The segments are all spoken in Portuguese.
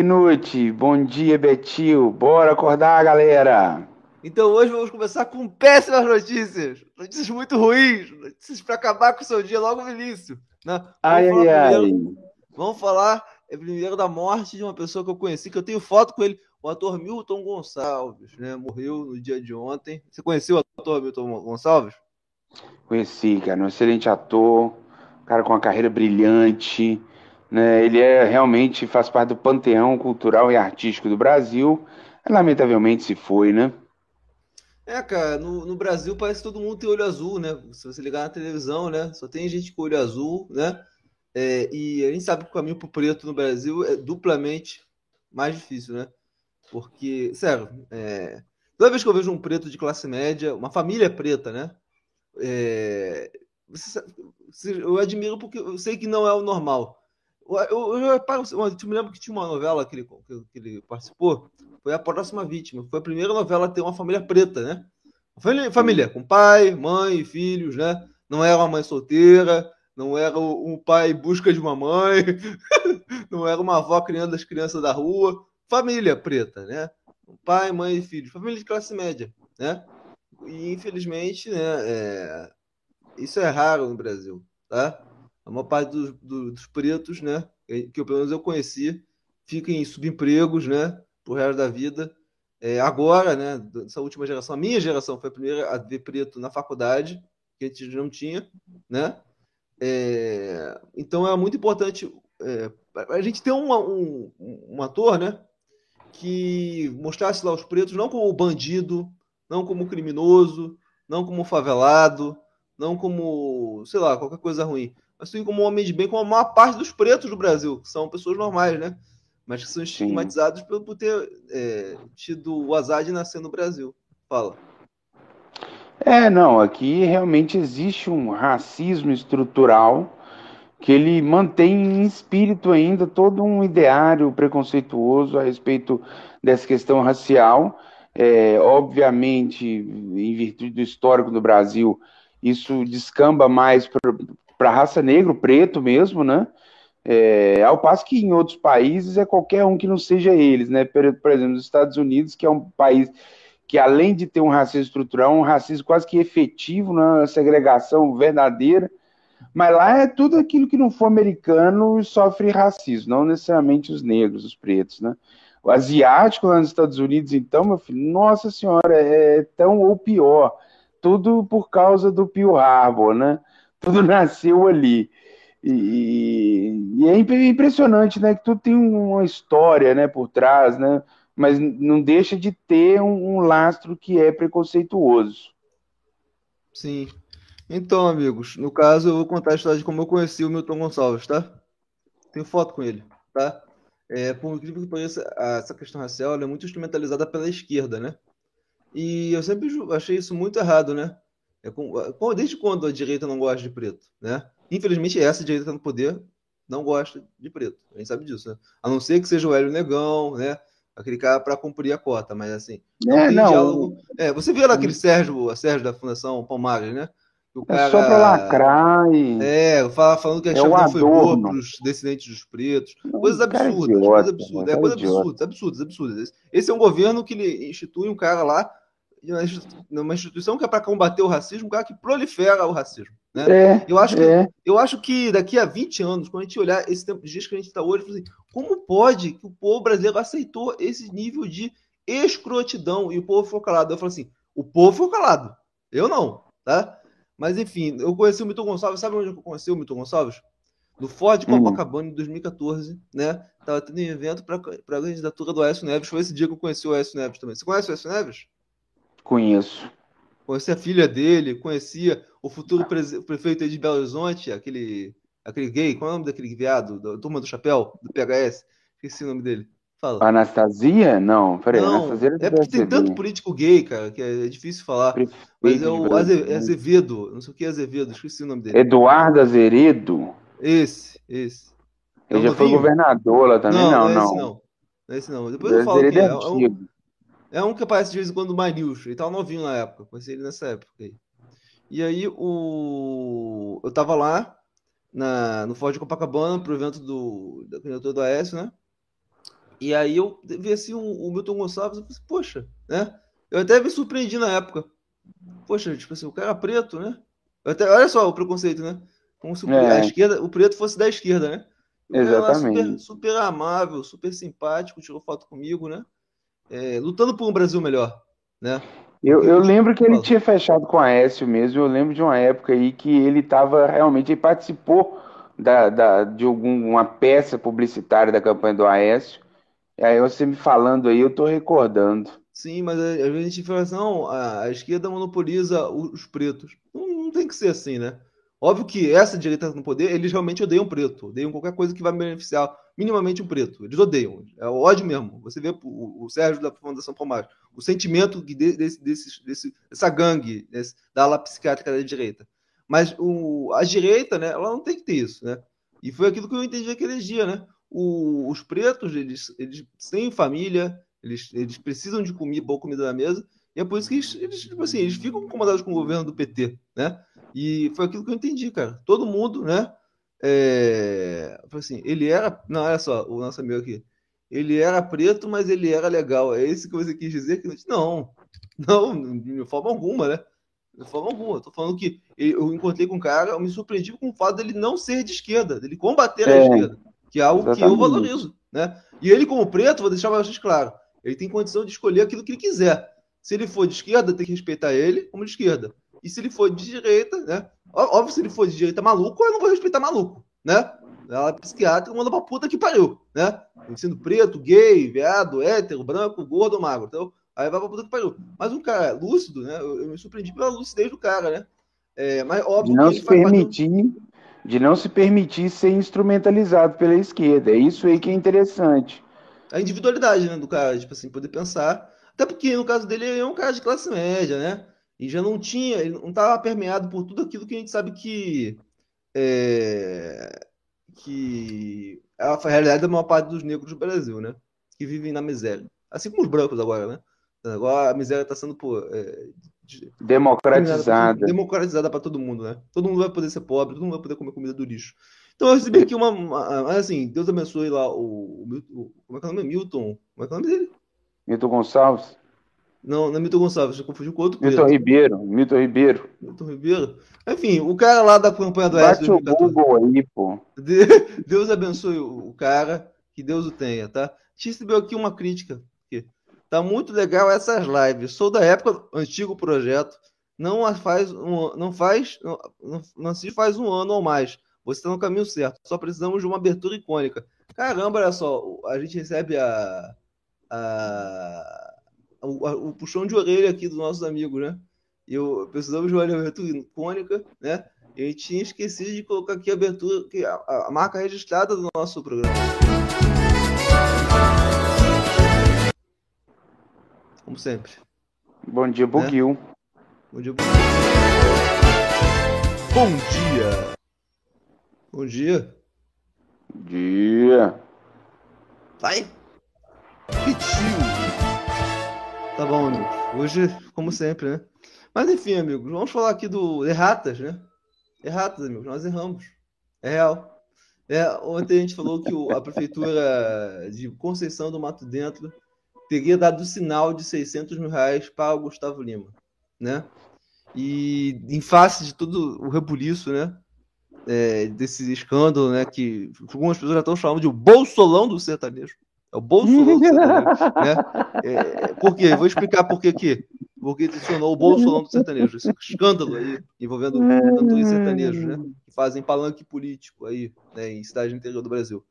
Minute, bom dia Betil, bora acordar galera! Então hoje vamos começar com péssimas notícias, notícias muito ruins, notícias para acabar com o seu dia logo no início. Né? Vamos ai, ai, ai. Vamos falar é, primeiro da morte de uma pessoa que eu conheci, que eu tenho foto com ele, o ator Milton Gonçalves, né? Morreu no dia de ontem. Você conheceu o ator Milton Gonçalves? Conheci, cara, um excelente ator, um cara com uma carreira brilhante, né? Ele é realmente faz parte do panteão cultural e artístico do Brasil. Lamentavelmente se foi, né? É, cara, no, no, Brasil parece que todo mundo tem olho azul, né? Se você ligar na televisão, né? Só tem gente com olho azul, né? É, e a gente sabe que o caminho pro preto no Brasil é duplamente mais difícil, né? Porque, sério, é, toda vez que eu vejo um preto de classe média, uma família preta, né? É, eu admiro porque eu sei que não é o normal. Eu, eu, eu, eu me lembro que tinha uma novela que ele, que ele participou, foi A Próxima Vítima. Foi a primeira novela a ter uma família preta, né? Família, família com pai, mãe, filhos, né? Não era uma mãe solteira, não era um pai em busca de uma mãe, não era uma avó criando as crianças da rua. Família preta, né? Pai, mãe e filhos. Família de classe média, né? E infelizmente, né? É... Isso é raro no Brasil, tá? A maior parte dos, dos pretos, né? Que eu, pelo menos eu conheci, fica em subempregos, né? Pro resto da vida. É, agora, né? Dessa última geração, a minha geração foi a primeira a ver preto na faculdade, que a gente não tinha, né? É, então é muito importante é, a gente ter um, um, um, ator, né? Que mostrasse lá os pretos não como bandido, não como criminoso, não como favelado, não como, sei lá, qualquer coisa ruim, mas sim como um homem de bem, como a maior parte dos pretos do Brasil, que são pessoas normais, né? Mas que são estigmatizados por, por ter é, tido o azar de nascer no Brasil. Fala. É, não, aqui realmente existe um racismo estrutural que ele mantém em espírito ainda todo um ideário preconceituoso a respeito dessa questão racial. É, obviamente, em virtude do histórico do Brasil, isso descamba mais para a raça negro, preto mesmo, né? É, ao passo que em outros países é qualquer um que não seja eles, né? Por, por exemplo, nos Estados Unidos, que é um país que além de ter um racismo estrutural, um racismo quase que efetivo, né? uma segregação verdadeira, mas lá é tudo aquilo que não for americano sofre racismo, não necessariamente os negros, os pretos, né? O asiático lá nos Estados Unidos, então, meu filho, nossa senhora, é tão ou pior, tudo por causa do Pearl Harbor, né? Tudo nasceu ali. E, e, é impressionante, né? Que tudo tem uma história, né, por trás, né? Mas não deixa de ter um, um lastro que é preconceituoso. Sim. Então, amigos, no caso eu vou contar a história de como eu conheci o Milton Gonçalves, tá? Tenho foto com ele, tá? É, por incrível que pareça, essa questão racial é muito instrumentalizada pela esquerda, né? E eu sempre achei isso muito errado, né? É com, desde quando a direita não gosta de preto, né? Infelizmente, essa direita no poder não gosta de preto. A gente sabe disso, né? A não ser que seja o Hélio Negão, né? Aquele cara para cumprir a cota, mas assim. Não é, não. Diálogo... É, você viu lá aquele Sérgio, a Sérgio da Fundação Palmares, né? O cara, é só para lacrar e. É, fala, falando que a é chave não foi boa para os descendentes dos pretos. Coisas é absurdas, idiota, coisas absurdas. É, coisas absurdas, absurdas, absurdas. Esse é um governo que ele institui um cara lá, numa instituição que é para combater o racismo, um cara que prolifera o racismo. Né? É, eu, acho que, é. eu acho que daqui a 20 anos, quando a gente olhar esse tempo de dias que a gente está hoje, assim, como pode que o povo brasileiro aceitou esse nível de escrotidão e o povo ficou calado? Eu falo assim: o povo ficou calado, eu não, tá? Mas enfim, eu conheci o Milton Gonçalves. Sabe onde eu conheci o Milton Gonçalves? No Ford hum. Copacabana, em 2014, né? Tava tendo um evento para a candidatura do Aécio Neves. Foi esse dia que eu conheci o Aécio Neves também. Você conhece o Aécio Neves? Conheço. Conheci a filha dele, conhecia o futuro pre prefeito de Belo Horizonte, aquele, aquele gay, qual é o nome daquele viado, da turma do chapéu, do PHS? Esqueci o nome dele. Fala. Anastasia? Não, peraí. Não, Anastasia é porque tem tanto político gay, cara, que é difícil falar. Prefeito mas é o Azevedo, não sei o que é Azevedo, esqueci o nome dele. Eduardo Azeredo? Esse, esse. Ele é já foi governador lá também? Não, não. Não, é esse não. é esse não. Depois eu falo que é. É um, é um que aparece de vez em quando My News. Ele tava novinho na época, conheci ele nessa época aí. E aí o. Eu tava lá na, no Ford Copacabana pro evento do, da candidatura do Aécio, né? E aí eu vi assim o, o Milton Gonçalves, eu falei, assim, poxa, né? Eu até me surpreendi na época. Poxa, tipo assim, o cara preto, né? Até, olha só o preconceito, né? Como se o, é. a esquerda, o preto fosse da esquerda, né? O Exatamente. Super, super, amável, super simpático, tirou foto comigo, né? É, lutando por um Brasil melhor, né? Eu, eu lembro que ele tinha fechado com a Aécio mesmo. Eu lembro de uma época aí que ele estava realmente, ele participou da, da, de alguma peça publicitária da campanha do Aécio. E aí você me falando aí, eu estou recordando. Sim, mas a, a gente fala assim, não, a, a esquerda monopoliza os pretos. Não, não tem que ser assim, né? Óbvio que essa direita no poder, eles realmente odeiam preto, odeiam qualquer coisa que vai beneficiar minimamente um preto. Eles odeiam, é ódio mesmo. Você vê o, o Sérgio da Fundação Palmares, o sentimento de, desse, desse, desse, dessa gangue, desse, da ala psiquiátrica da direita. Mas o, a direita, né, ela não tem que ter isso, né? E foi aquilo que eu entendi aquele dia, né? O, os pretos, eles, eles têm família, eles, eles precisam de comida, boa comida na mesa, e é por isso que eles, eles, tipo assim, eles ficam incomodados com o governo do PT, né? E foi aquilo que eu entendi, cara. Todo mundo, né? É, assim, ele era. Não, olha só, o nosso amigo aqui. Ele era preto, mas ele era legal. É isso que você quis dizer? Não, não, de forma alguma, né? De forma alguma. Tô falando que eu encontrei com um cara, eu me surpreendi com o fato dele não ser de esquerda, dele combater é, a esquerda, que é algo exatamente. que eu valorizo, né? E ele, como preto, vou deixar bastante claro, ele tem condição de escolher aquilo que ele quiser. Se ele for de esquerda, tem que respeitar ele como de esquerda. E se ele for de direita, né? Óbvio, se ele for de direita maluco, eu não vou respeitar maluco, né? Ela é psiquiatra, manda pra puta que pariu, né? Sendo preto, gay, viado, hétero, branco, gordo, magro. Então, aí vai pra puta que pariu. Mas um cara lúcido, né? Eu, eu me surpreendi pela lucidez do cara, né? É, mas óbvio não se permitir, de não se permitir ser instrumentalizado pela esquerda. É isso aí que é interessante. A individualidade, né, do cara, tipo assim, poder pensar. Até porque no caso dele ele é um cara de classe média, né? E já não tinha, ele não estava permeado por tudo aquilo que a gente sabe que é, que é a realidade da maior parte dos negros do Brasil, né? Que vivem na miséria. Assim como os brancos agora, né? Agora a miséria está sendo pô, é, democratizada. Democratizada para todo mundo, né? Todo mundo vai poder ser pobre, todo mundo vai poder comer comida do lixo. Então eu recebi aqui uma. uma assim, Deus abençoe lá o, o, Como é que é o nome? Milton. Como é que é o nome dele? Milton Gonçalves. Não, não é Milton Gonçalves, eu confundi com outro Milton Ribeiro, Milton Ribeiro. Milton Ribeiro. Enfim, o cara lá da campanha do Bate o Google aí, pô. Deus abençoe o cara, que Deus o tenha, tá? Recebeu aqui uma crítica. Aqui. Tá muito legal essas lives. Sou da época do antigo projeto. Não faz um, não faz não, não se faz um ano ou mais. Você está no caminho certo. Só precisamos de uma abertura icônica. Caramba, olha só, a gente recebe a, a o, o, puxão de orelha aqui dos nossos amigos, né? Eu precisamos de uma abertura icônica, né? E gente tinha esquecido de colocar aqui a abertura, que a, a marca registrada do nosso programa. Como sempre. Bom dia, Buguil. Né? Bom dia, Buguil. Bom dia. Bom dia. Dia. Vai. Repetiu. Tá bom. Hoje, como sempre, né? Mas enfim, amigos, vamos falar aqui do erratas, né? Erratas, amigos, nós erramos. É real. É, ontem a gente falou que o, a prefeitura de Conceição do Mato Dentro teria dado o sinal de 600 mil reais para o Gustavo Lima, né? E em face de todo o rebuliço, né? É, desse escândalo, né? Que algumas pessoas já estão chamando de o bolsolão do sertanejo. É o Bolsonaro. né? É, por quê? Vou explicar por quê aqui. Porque adicionou o Bolsonaro do sertanejo. Esse escândalo aí envolvendo cantores sertanejos, né? Que fazem palanque político aí, né? Em cidades do interior do Brasil.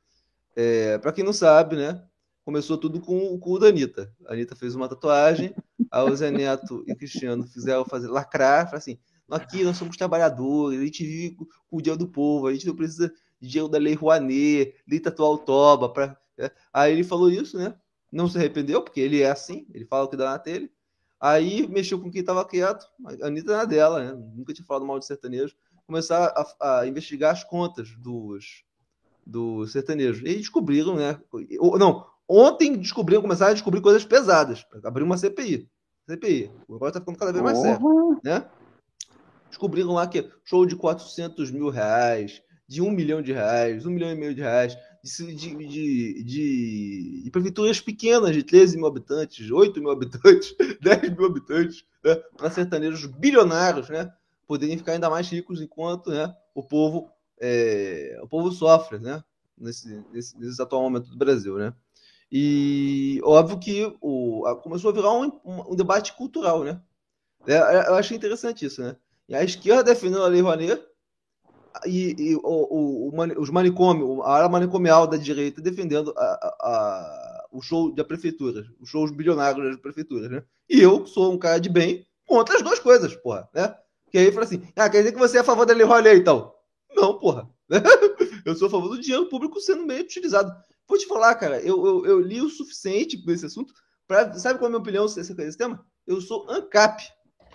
É, Para quem não sabe, né? Começou tudo com, com o da Anitta. A Anitta fez uma tatuagem, a o Zé Neto e Cristiano fizeram fazer lacrar, falaram assim: aqui nós somos trabalhadores, a gente vive com o dinheiro do povo, a gente não precisa de dinheiro da Lei Rouanet, Lei Tatual Toba, para é. Aí ele falou isso, né? Não se arrependeu, porque ele é assim, ele fala o que dá na telha. Aí mexeu com quem estava quieto, a Anitta na dela, né? Nunca tinha falado mal de sertanejo. Começar a, a investigar as contas dos, do sertanejo. E descobriram, né? Não, ontem descobriram, começaram a descobrir coisas pesadas. Abriu uma CPI. CPI. O negócio tá ficando cada vez mais sério, né? Descobriram lá que show de 400 mil reais, de um milhão de reais, um milhão e meio de reais, De, de, de, de, prefeituras pequenas, de 13 mil habitantes, 8 mil habitantes, 10 mil habitantes, né? para sertanejos bilionários, né? Poderem ficar ainda mais ricos enquanto né, o povo é, o povo sofre, né? Nesse, nesse, nesse, atual momento do Brasil, né? E óbvio que o, a, começou a virar um, um, um, debate cultural, né? É, é eu achei interessante isso, né? E a esquerda defendendo a Lei Rouanet e, e o, o, o, os manicômios, a área manicomial da direita defendendo a, a, o show da prefeitura, os shows bilionários das prefeituras, né? E eu, sou um cara de bem, contra as duas coisas, porra, né? Que aí fala assim, ah, quer dizer que você é a favor da Lei Rouanet, então? Não, porra. eu sou a favor do dinheiro público sendo meio utilizado. Vou te falar, cara, eu, eu, eu li o suficiente nesse assunto para Sabe qual é a minha opinião acerca desse tema? Eu sou ANCAP.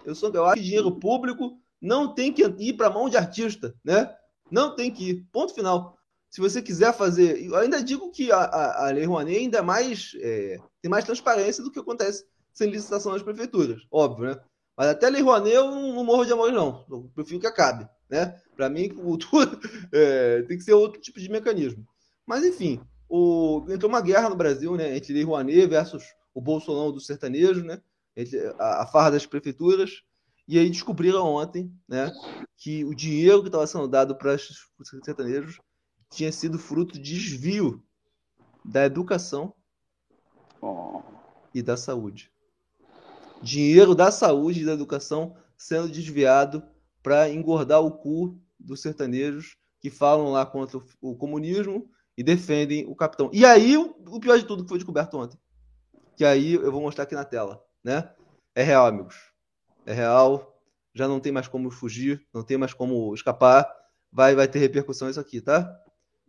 Eu, sou, eu acho que dinheiro público não tem que ir para mão de artista, né? Não tem que ir. Ponto final. Se você quiser fazer. Eu ainda digo que a, a, a Lei Rouanet ainda é mais, é, tem mais transparência do que acontece sem licitação das prefeituras. Óbvio, né? Mas até a Lei Rouanet eu não, não morro de amor, não. Eu prefiro que acabe. Né? Para mim, cultura é, tem que ser outro tipo de mecanismo. Mas, enfim, o, entrou uma guerra no Brasil né, entre Lei Rouanet versus o Bolsonaro do sertanejo, né, a, a farra das prefeituras. E aí descobriram ontem né, que o dinheiro que estava sendo dado para os sertanejos tinha sido fruto de desvio da educação oh. e da saúde. Dinheiro da saúde e da educação sendo desviado para engordar o cu dos sertanejos que falam lá contra o comunismo e defendem o capitão. E aí, o pior de tudo que foi descoberto ontem, que aí eu vou mostrar aqui na tela, né? É real, amigos. É real. Já não tem mais como fugir, não tem mais como escapar. Vai, vai ter repercussão isso aqui, tá?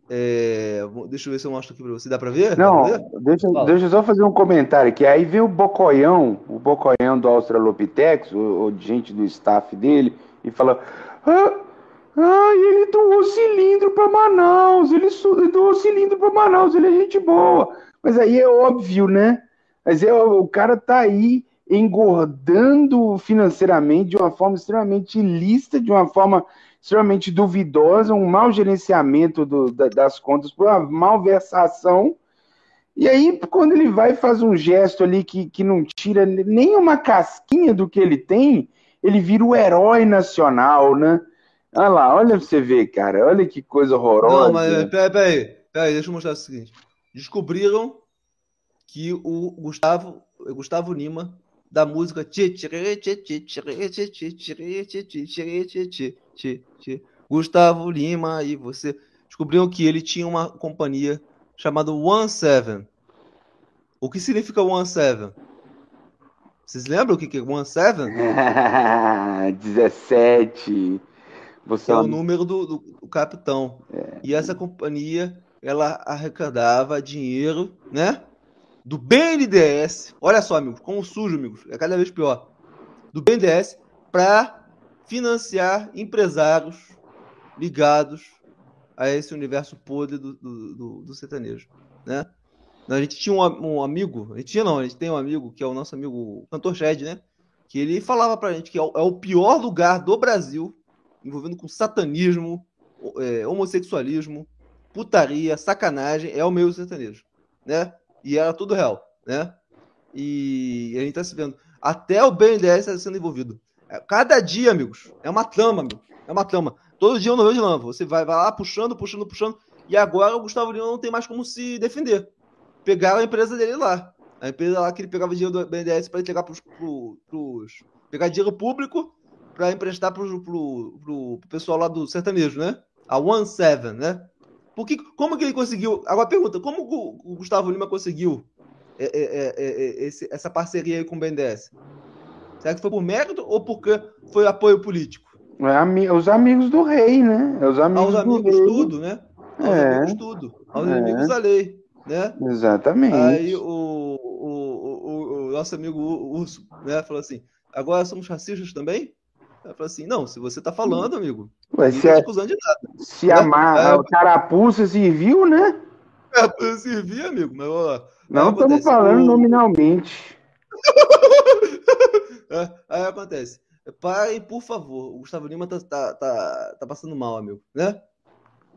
É, deixa eu ver se eu mostro aqui para você. Dá para ver? Não, ver? Deixa, deixa eu só fazer um comentário aqui. Aí veio o Bocoião, o Bocoião do Australopitex, o, o gente do staff dele, e fala: ah, ah ele doou cilindro para Manaus, ele doou cilindro para Manaus, ele é gente boa. Mas aí é óbvio, né? Mas é, o cara tá aí engordando financeiramente de uma forma extremamente ilícita, de uma forma extremamente duvidosa, um mau gerenciamento do, da, das contas, por uma malversação. E aí, quando ele vai e faz um gesto ali que, que não tira nem uma casquinha do que ele tem, ele vira o herói nacional, né? Olha lá, olha pra você ver, cara. Olha que coisa horrorosa. Não, mas peraí, peraí, peraí, deixa eu mostrar o seguinte. Descobriram que o Gustavo, Gustavo Lima, da música Gustavo Lima e você descobriram que ele tinha uma companhia chamada One Seven. O que significa One Seven? Vocês lembram o que é One Seven? 17. Você é o número do, do, do capitão. É. E essa companhia, ela arrecadava dinheiro, né? Do BNDES. Olha só, amigos, como sujo, amigos. É cada vez pior. Do BNDES para financiar empresários ligados a esse universo podre do, do, do, do sertanejo, né? A gente tinha um, um, amigo, a gente tinha não, a gente tem um amigo que é o nosso amigo o cantor Shed, né? Que ele falava pra gente que é o, é o pior lugar do Brasil, envolvendo com satanismo, é, homossexualismo, putaria, sacanagem, é o meio sertanejo, né? E era tudo real, né? E a gente tá se vendo. Até o BNDES está sendo envolvido. É, cada dia, amigos, é uma trama, amigo. É uma trama. Todo dia eu não vejo lama. Você vai, vai lá puxando, puxando, puxando. E agora o Gustavo Lima não tem mais como se defender pegaram a empresa dele lá. A empresa lá que ele pegava dinheiro do BNDES para entregar para os. pegar dinheiro público para emprestar para o pessoal lá do sertanejo, né? A One Seven, né? Como que ele conseguiu. Agora pergunta, como o, Gustavo Lima conseguiu é, é, é, é, esse, essa parceria aí com o BNDES? Será que foi por mérito ou porque foi apoio político? É, os amigos do rei, né? Os amigos, Aos amigos tudo, né? Aos é. amigos tudo. Aos é. inimigos da lei né? Exatamente. Aí o, o, o, o nosso amigo Urso né, falou assim: agora somos racistas também? Ela falou assim: não, se você tá falando, amigo, Ué, se tá acusando de nada. Se né? a, o carapuça serviu, né? É, serviu, amigo, mas ó, Não estamos falando o... nominalmente. é, aí acontece. Parem, por favor. O Gustavo Lima tá, tá, tá, tá passando mal, amigo, né?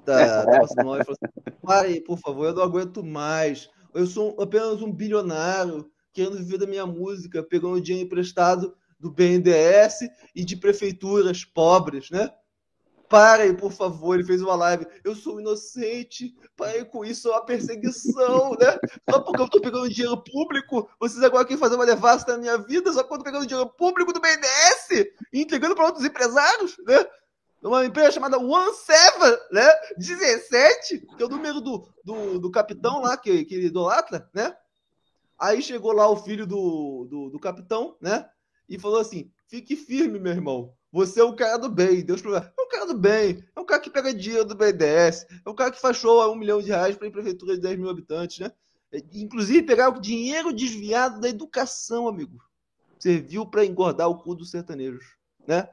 da, da Nossa Senhora e falou assim: pare, por favor, eu não aguento mais. Eu sou apenas um bilionário querendo viver da minha música, pegando dinheiro emprestado do BNDES e de prefeituras pobres, né? Parem, por favor. Ele fez uma live. Eu sou inocente. Parem com isso. É uma perseguição, né? Só porque eu tô pegando dinheiro público, vocês agora querem fazer uma devasta na minha vida, só tô pegando dinheiro público do BNDES e entregando para outros empresários, né? Uma empresa chamada One Seven, né? 17, que é o número do, do, do capitão lá, que, que ele idolatra, né? Aí chegou lá o filho do, do, do capitão, né? E falou assim: fique firme, meu irmão. Você é o cara do bem. Deus é um cara do bem. É um cara que pega dinheiro do BDS. É um cara que faz show a um milhão de reais para prefeitura de 10 mil habitantes, né? É, inclusive pegar o dinheiro desviado da educação, amigo. Serviu para engordar o cu dos sertanejos, né?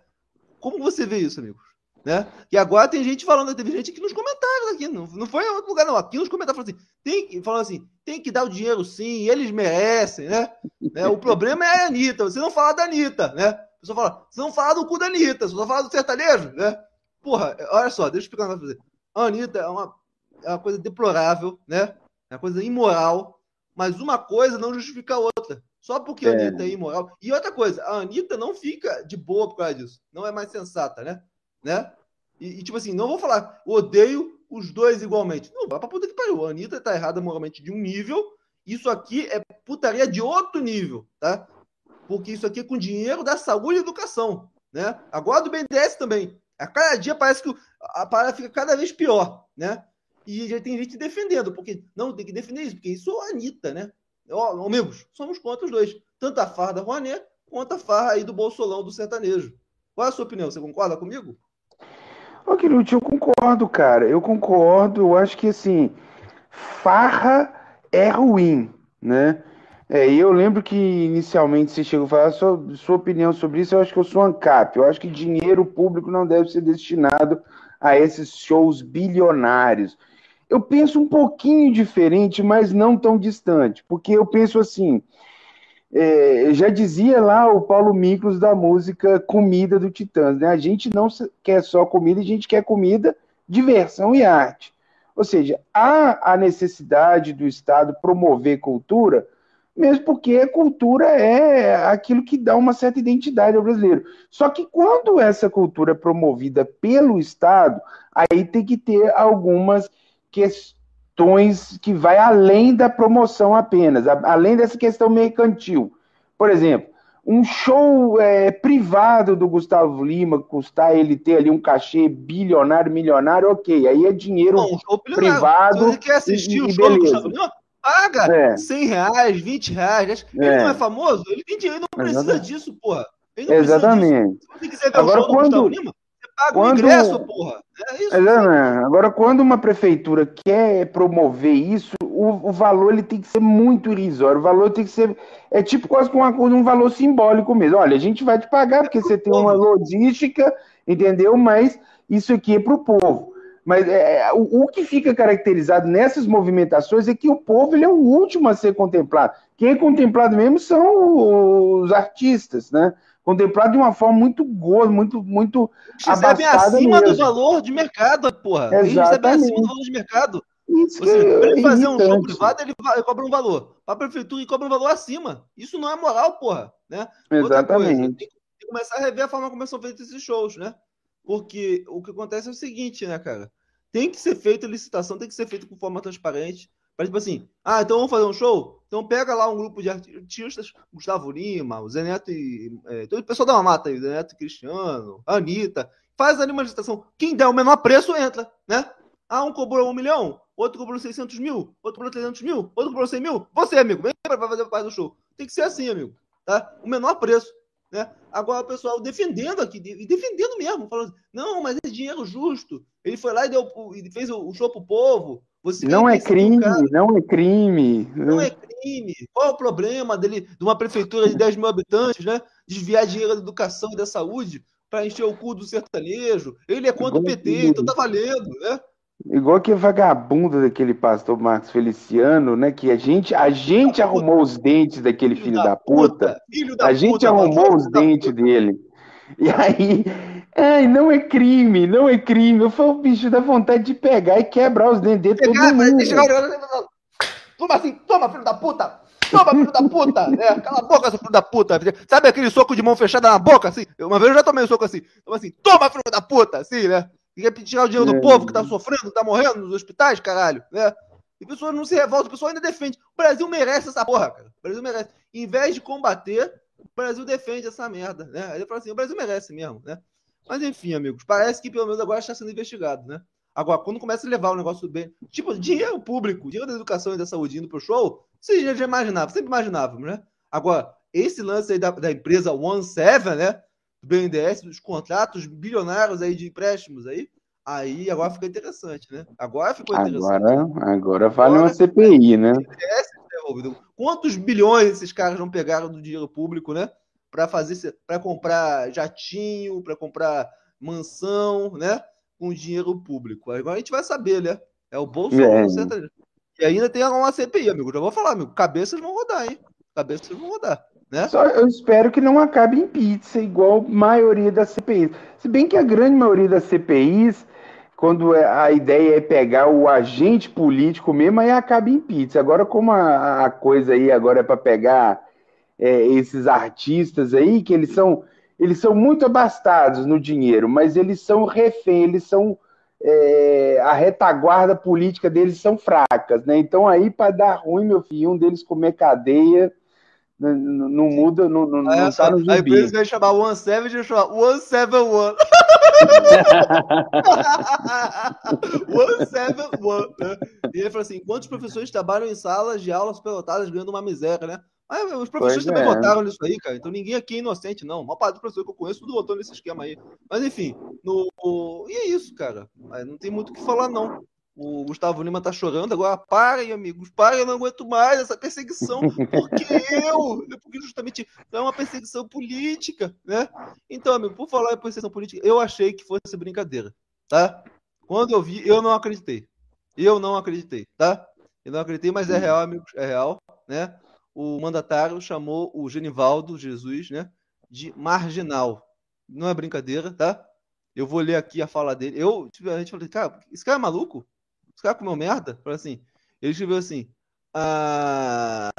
Como você vê isso, amigos? Né? E agora tem gente falando, teve gente aqui nos comentários aqui, não, não foi em outro lugar, não. Aqui nos comentários falando assim, tem, falando assim, tem que dar o dinheiro sim, eles merecem, né? né? O problema é a Anitta, você não fala da Anitta, né? A pessoa fala, você não fala do cu da Anitta, você só fala do sertanejo, né? Porra, olha só, deixa eu explicar uma coisa você. A Anitta é uma, é uma coisa deplorável, né? É uma coisa imoral, mas uma coisa não justifica a outra. Só porque é. a Anitta é imoral. E outra coisa, a Anitta não fica de boa por causa disso. Não é mais sensata, né? né? E, e, tipo assim, não vou falar, odeio os dois igualmente. Não, vai pra puta que pariu. A Anitta tá errada moralmente de um nível, isso aqui é putaria de outro nível, tá? Porque isso aqui é com dinheiro da saúde e educação, né? Agora do BNDES também. A cada dia parece que a parada fica cada vez pior, né? E já tem gente defendendo, porque não tem que defender isso, porque isso é a Anitta, né? Ó, amigos, somos contra os dois. Tanto a farra da Rouanet quanto a farra aí do Bolsolão do sertanejo. Qual é a sua opinião? Você concorda comigo? Ô, Quirute, eu concordo, cara. Eu concordo. Eu acho que, assim, farra é ruim, né? É, eu lembro que inicialmente você chegou a falar sua, sua opinião sobre isso. Eu acho que eu sou ANCAP. Eu acho que dinheiro público não deve ser destinado a esses shows bilionários. Eu penso um pouquinho diferente, mas não tão distante, porque eu penso assim: é, já dizia lá o Paulo Miklos da música Comida do Titãs, né? A gente não quer só comida, a gente quer comida, diversão e arte. Ou seja, há a necessidade do Estado promover cultura, mesmo porque a cultura é aquilo que dá uma certa identidade ao brasileiro. Só que quando essa cultura é promovida pelo Estado, aí tem que ter algumas questões questões que vai além da promoção apenas, além dessa questão mercantil. Por exemplo, um show é, privado do Gustavo Lima, custar ele ter ali um cachê bilionário, milionário, ok, aí é dinheiro Bom, privado. Se você quer assistir o show do Gustavo Lima, paga é. 100 reais, 20 reais. Ele é. não é famoso, ele tem dinheiro, não precisa Exatamente. disso, porra. Exatamente. Se você quiser ver Agora, o show quando... do Gustavo Lima, paga quando... o ingresso, porra. É isso. É, Agora, quando uma prefeitura quer promover isso, o, o, valor ele tem que ser muito irrisório. O valor tem que ser. É tipo quase com uma, um valor simbólico mesmo. Olha, a gente vai te pagar porque você tem uma logística, entendeu? Mas isso aqui é para o povo. Mas é, é, o, o, que fica caracterizado nessas movimentações é que o povo ele é o último a ser contemplado. Quem é contemplado mesmo são os artistas, né? Contemplado de uma forma muito gorda, muito, muito recebem acima mesmo. do valor de mercado, porra. Exatamente. Recebem acima do valor de mercado. Isso seja, para ele fazer um show privado, ele, cobra um valor. Para a prefeitura, ele cobra um valor acima. Isso não é moral, porra. Né? Exatamente. Coisa, tem, que começar a rever a forma como são feitos esses shows, né? Porque o que acontece é o seguinte, né, cara? Tem que ser feita licitação, tem que ser feito com forma transparente. Para tipo assim, ah, então vamos fazer um show? Então pega lá um grupo de artistas, Gustavo Lima, o Zé Neto e. É, todo o pessoal da mata aí, o Zé Neto e Cristiano, a Anitta. Faz a manifestação. Quem der o menor preço entra, né? Ah, um cobrou um milhão, outro cobrou 600 mil, outro cobrou 300 mil, outro cobrou 100 mil. Você, amigo, vem para fazer parte do show. Tem que ser assim, amigo. Tá? O menor preço. Né? Agora o pessoal defendendo aqui, e defendendo mesmo, falando, não, mas é dinheiro justo. Ele foi lá e, deu, e fez o show pro povo. Você não é crime, não é crime. Não é crime. Qual é o problema dele, de uma prefeitura de 10 mil habitantes, né? Desviar dinheiro da educação e da saúde para encher o cu do sertanejo? Ele é contra Igual o PT, que... então tá valendo, né? Igual que vagabundo daquele pastor Marcos Feliciano, né? Que a gente, a gente arrumou os dentes daquele filho, filho da, puta. puta. Filho da a gente arrumou os dentes dele. E aí Ai, não é crime, não é crime. Eu falo, bicho, dá vontade de pegar e quebrar os dentes de todo mundo. Toma assim, toma, filho da puta! Toma, filho da puta! É, cala a boca, seu filho da puta! Sabe aquele soco de mão fechada na boca, assim? Uma vez eu já tomei um soco assim. Toma assim, toma, filho da puta! Assim, né? Quer tirar o dinheiro do é. povo que tá sofrendo, tá morrendo nos hospitais, caralho, né? E pessoas não se revoltam, o pessoal ainda defende. O Brasil merece essa porra, cara. O Brasil merece. Em vez de combater, o Brasil defende essa merda, né? Aí ele fala assim, o Brasil merece mesmo, né? Mas enfim, amigos, parece que pelo menos agora está sendo investigado, né? Agora, quando começa a levar o negócio bem. Tipo, dinheiro público, dinheiro da educação e da saúde indo pro show, você já, já imaginava, sempre imaginávamos, né? Agora, esse lance aí da, da empresa One Seven, né? Do BNDES, dos contratos bilionários aí de empréstimos aí, aí agora fica interessante, né? Agora ficou interessante. Agora, agora vale agora, uma CPI, né? Quantos bilhões esses caras não pegaram do dinheiro público, né? Para fazer, para comprar jatinho, para comprar mansão, né? com dinheiro público. Agora a gente vai saber, né? É o bolso é. E ainda tem uma CPI, amigo. Já vou falar, amigo. Cabeças vão rodar, hein? Cabeças vão rodar. Né? Só eu espero que não acabe em pizza, igual a maioria das CPIs. Se bem que a grande maioria das CPIs, quando é, a ideia é pegar o agente político mesmo, aí acaba em pizza. Agora, como a, a coisa aí agora é para pegar é, esses artistas aí, que eles são eles são muito abastados no dinheiro, mas eles são refém, eles são é, a retaguarda política deles são fracas, né? Então aí para dar ruim, meu filho, um deles comer cadeia não, não muda, não, não, é, não tá no gibi. Aí por isso vai chamar One Seven e chamar One Seven One. one Seven One. Né? E ele falou assim: quantos professores trabalham em salas de aulas pelotadas ganhando uma miséria, né? Mas os professores pois também é. votaram nisso aí, cara. Então ninguém aqui é inocente, não. Uma parte do professor que eu conheço, tudo votou nesse esquema aí. Mas enfim, no... e é isso, cara. Não tem muito o que falar, não. O Gustavo Lima tá chorando agora. Parem, amigos, parem, eu não aguento mais essa perseguição. Porque eu? Porque justamente é uma perseguição política, né? Então, amigo, por falar em perseguição política, eu achei que fosse brincadeira, tá? Quando eu vi, eu não acreditei. Eu não acreditei, tá? Eu não acreditei, mas é real, amigos, é real, né? o mandatário chamou o Genivaldo Jesus, né, de marginal. Não é brincadeira, tá? Eu vou ler aqui a fala dele. Eu, a gente falou, cara, esse cara é maluco? Esse cara comeu merda? Falei assim. Ele escreveu assim: ah,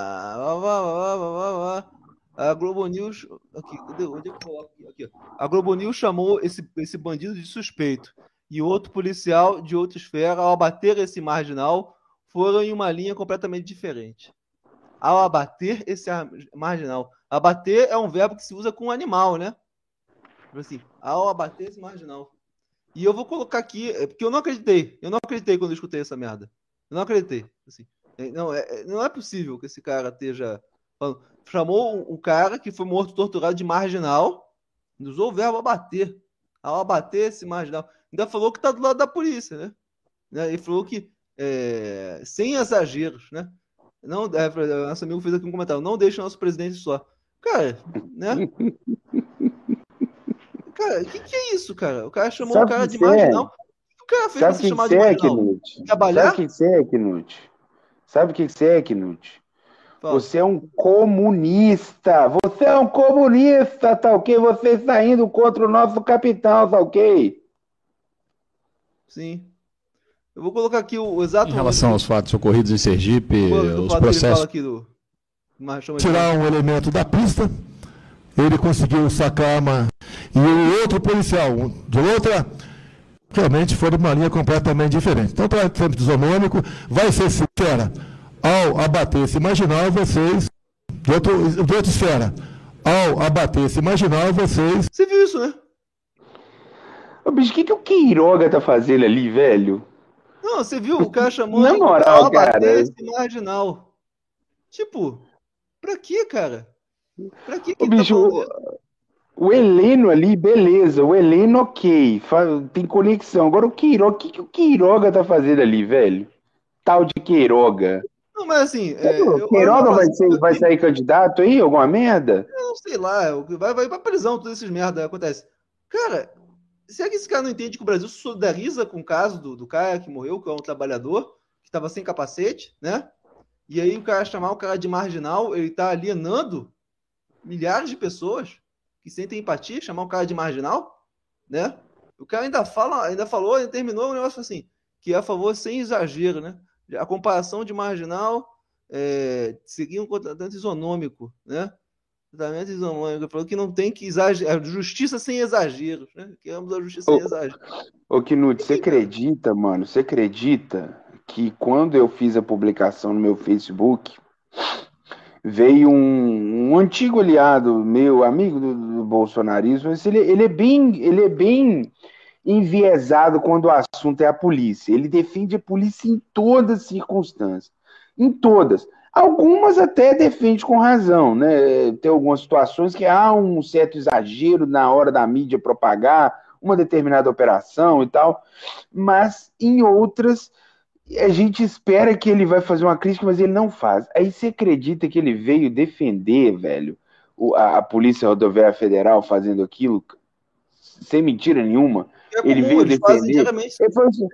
a Globo News. Aqui, onde é eu aqui? aqui a Globo News chamou esse, esse bandido de suspeito. E outro policial de outra esfera, ao abater esse marginal, foram em uma linha completamente diferente ao abater esse marginal. Abater é um verbo que se usa com animal, né? Tipo assim, ao abater esse marginal. E eu vou colocar aqui, é, porque eu não acreditei. Eu não acreditei quando eu escutei essa merda. Eu não acreditei. Assim, é, não, é, não é possível que esse cara esteja falando. Chamou um cara que foi morto torturado de marginal, usou o verbo abater. Ao abater esse marginal. Ainda falou que tá do lado da polícia, né? Ele falou que, é, sem exageros, né? Não, é, nosso amigo fez aqui um comentário. Não deixe nosso presidente só. Cara, né? cara, o que, que é isso, cara? O cara chamou Sabe o cara de marginal. O que o cara fez Sabe pra ser chamado de marginal? É, Trabalhar? Sabe o que você é, Knut? Sabe o que você é, Knut? Você é um comunista. Você é um comunista, tá ok? Você está indo contra o nosso capitão, tá ok? Sim. Eu vou colocar aqui o exato. Em relação aos fatos ocorridos em Sergipe, os processos. Do... Tirar um elemento da pista, ele conseguiu sacar uma. E o outro policial, de outra, realmente foi de uma linha completamente diferente. Então, para tempo isonômico, vai ser sincera. Ao abater esse marginal, vocês. De, outro, de outra esfera. Ao abater esse marginal, vocês. Você viu isso, né? Ô, bicho, o que, que o Queiroga tá fazendo ali, velho? Não, você viu? O cara chamou Na moral, cara. esse marginal. Tipo, pra quê, cara? Pra quê que Ô, tá bicho, o, o Heleno ali, beleza. O Heleno, ok. Tem conexão. Agora o Queiroga, o que, que o Queiroga tá fazendo ali, velho? Tal de Queiroga. Não, mas assim. É, o Queiroga eu, eu, vai, ser, vai sair candidato aí? Alguma merda? Eu não sei lá. Vai, vai pra prisão, todos esses merda acontece. Cara, Será que esse cara não entende que o Brasil solidariza com o caso do, do cara que morreu, que é um trabalhador, que estava sem capacete, né? E aí o cara chamar o cara de marginal, ele está alienando milhares de pessoas que sentem empatia, chamar o cara de marginal? né? O cara ainda fala, ainda falou, ainda terminou o um negócio assim, que é a favor sem exagero, né? A comparação de marginal é, seguir um tratamento isonômico, né? Tratamento isonômico, falou que não tem que exagerar, justiça sem exageros, né? Queremos a justiça ô, sem exageros. Ô, Knut, você acredita, mano? Você acredita que quando eu fiz a publicação no meu Facebook, veio um, um antigo aliado meu, amigo do, do bolsonarismo, ele, ele, é bem, ele é bem enviesado quando o assunto é a polícia. Ele defende a polícia em todas as circunstâncias. Em todas. Algumas até defende com razão, né? Tem algumas situações que há um certo exagero na hora da mídia propagar uma determinada operação e tal, mas em outras a gente espera que ele vai fazer uma crítica, mas ele não faz. Aí você acredita que ele veio defender, velho, a, a Polícia Rodoviária Federal fazendo aquilo sem mentira nenhuma? É ele veio defender. Ele falou, assim,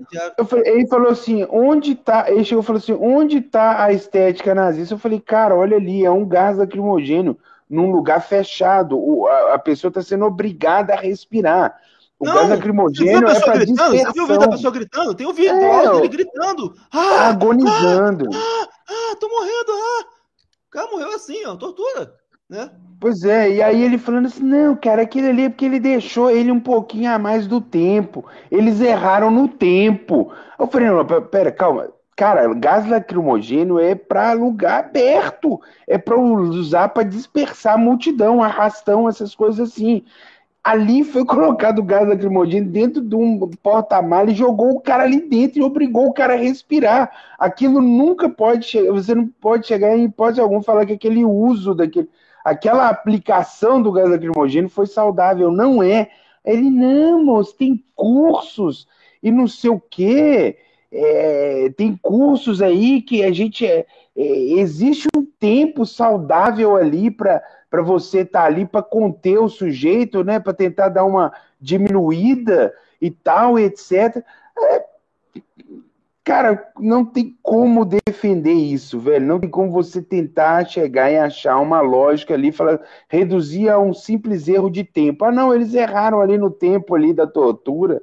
falei, ele falou assim, onde tá? Ele chegou e falou assim, onde tá a estética nazista? Eu falei, cara, olha ali, é um gás lacrimogênio num lugar fechado. O, a, a pessoa está sendo obrigada a respirar. O não, gás lacrimogênio é para dispersão. Você viu o vídeo da pessoa gritando? Tem um vídeo é, dele gritando. Ah, agonizando. Ah, ah, tô morrendo. Ah. O cara morreu assim, ó, tortura. Né? Pois é, e aí ele falando assim, não, cara, aquele ali é porque ele deixou ele um pouquinho a mais do tempo. Eles erraram no tempo. Eu falei, não, pera, calma. Cara, gás lacrimogênio é para lugar aberto. É para usar para dispersar a multidão, arrastão, essas coisas assim ali foi colocado gás lacrimogêneo dentro de um porta-malas e jogou o cara ali dentro e obrigou o cara a respirar. Aquilo nunca pode chegar, você não pode chegar em hipótese alguma falar que aquele uso daquele, aquela aplicação do gás lacrimogêneo foi saudável. Não é. Ele, não, moço, tem cursos e não sei o quê. É, tem cursos aí que a gente. É, é, existe um tempo saudável ali para para você estar tá ali para conter o sujeito, né, para tentar dar uma diminuída e tal, etc. É, cara, não tem como defender isso, velho. Não tem como você tentar chegar e achar uma lógica ali, falar, reduzir a um simples erro de tempo. Ah, não, eles erraram ali no tempo ali da tortura.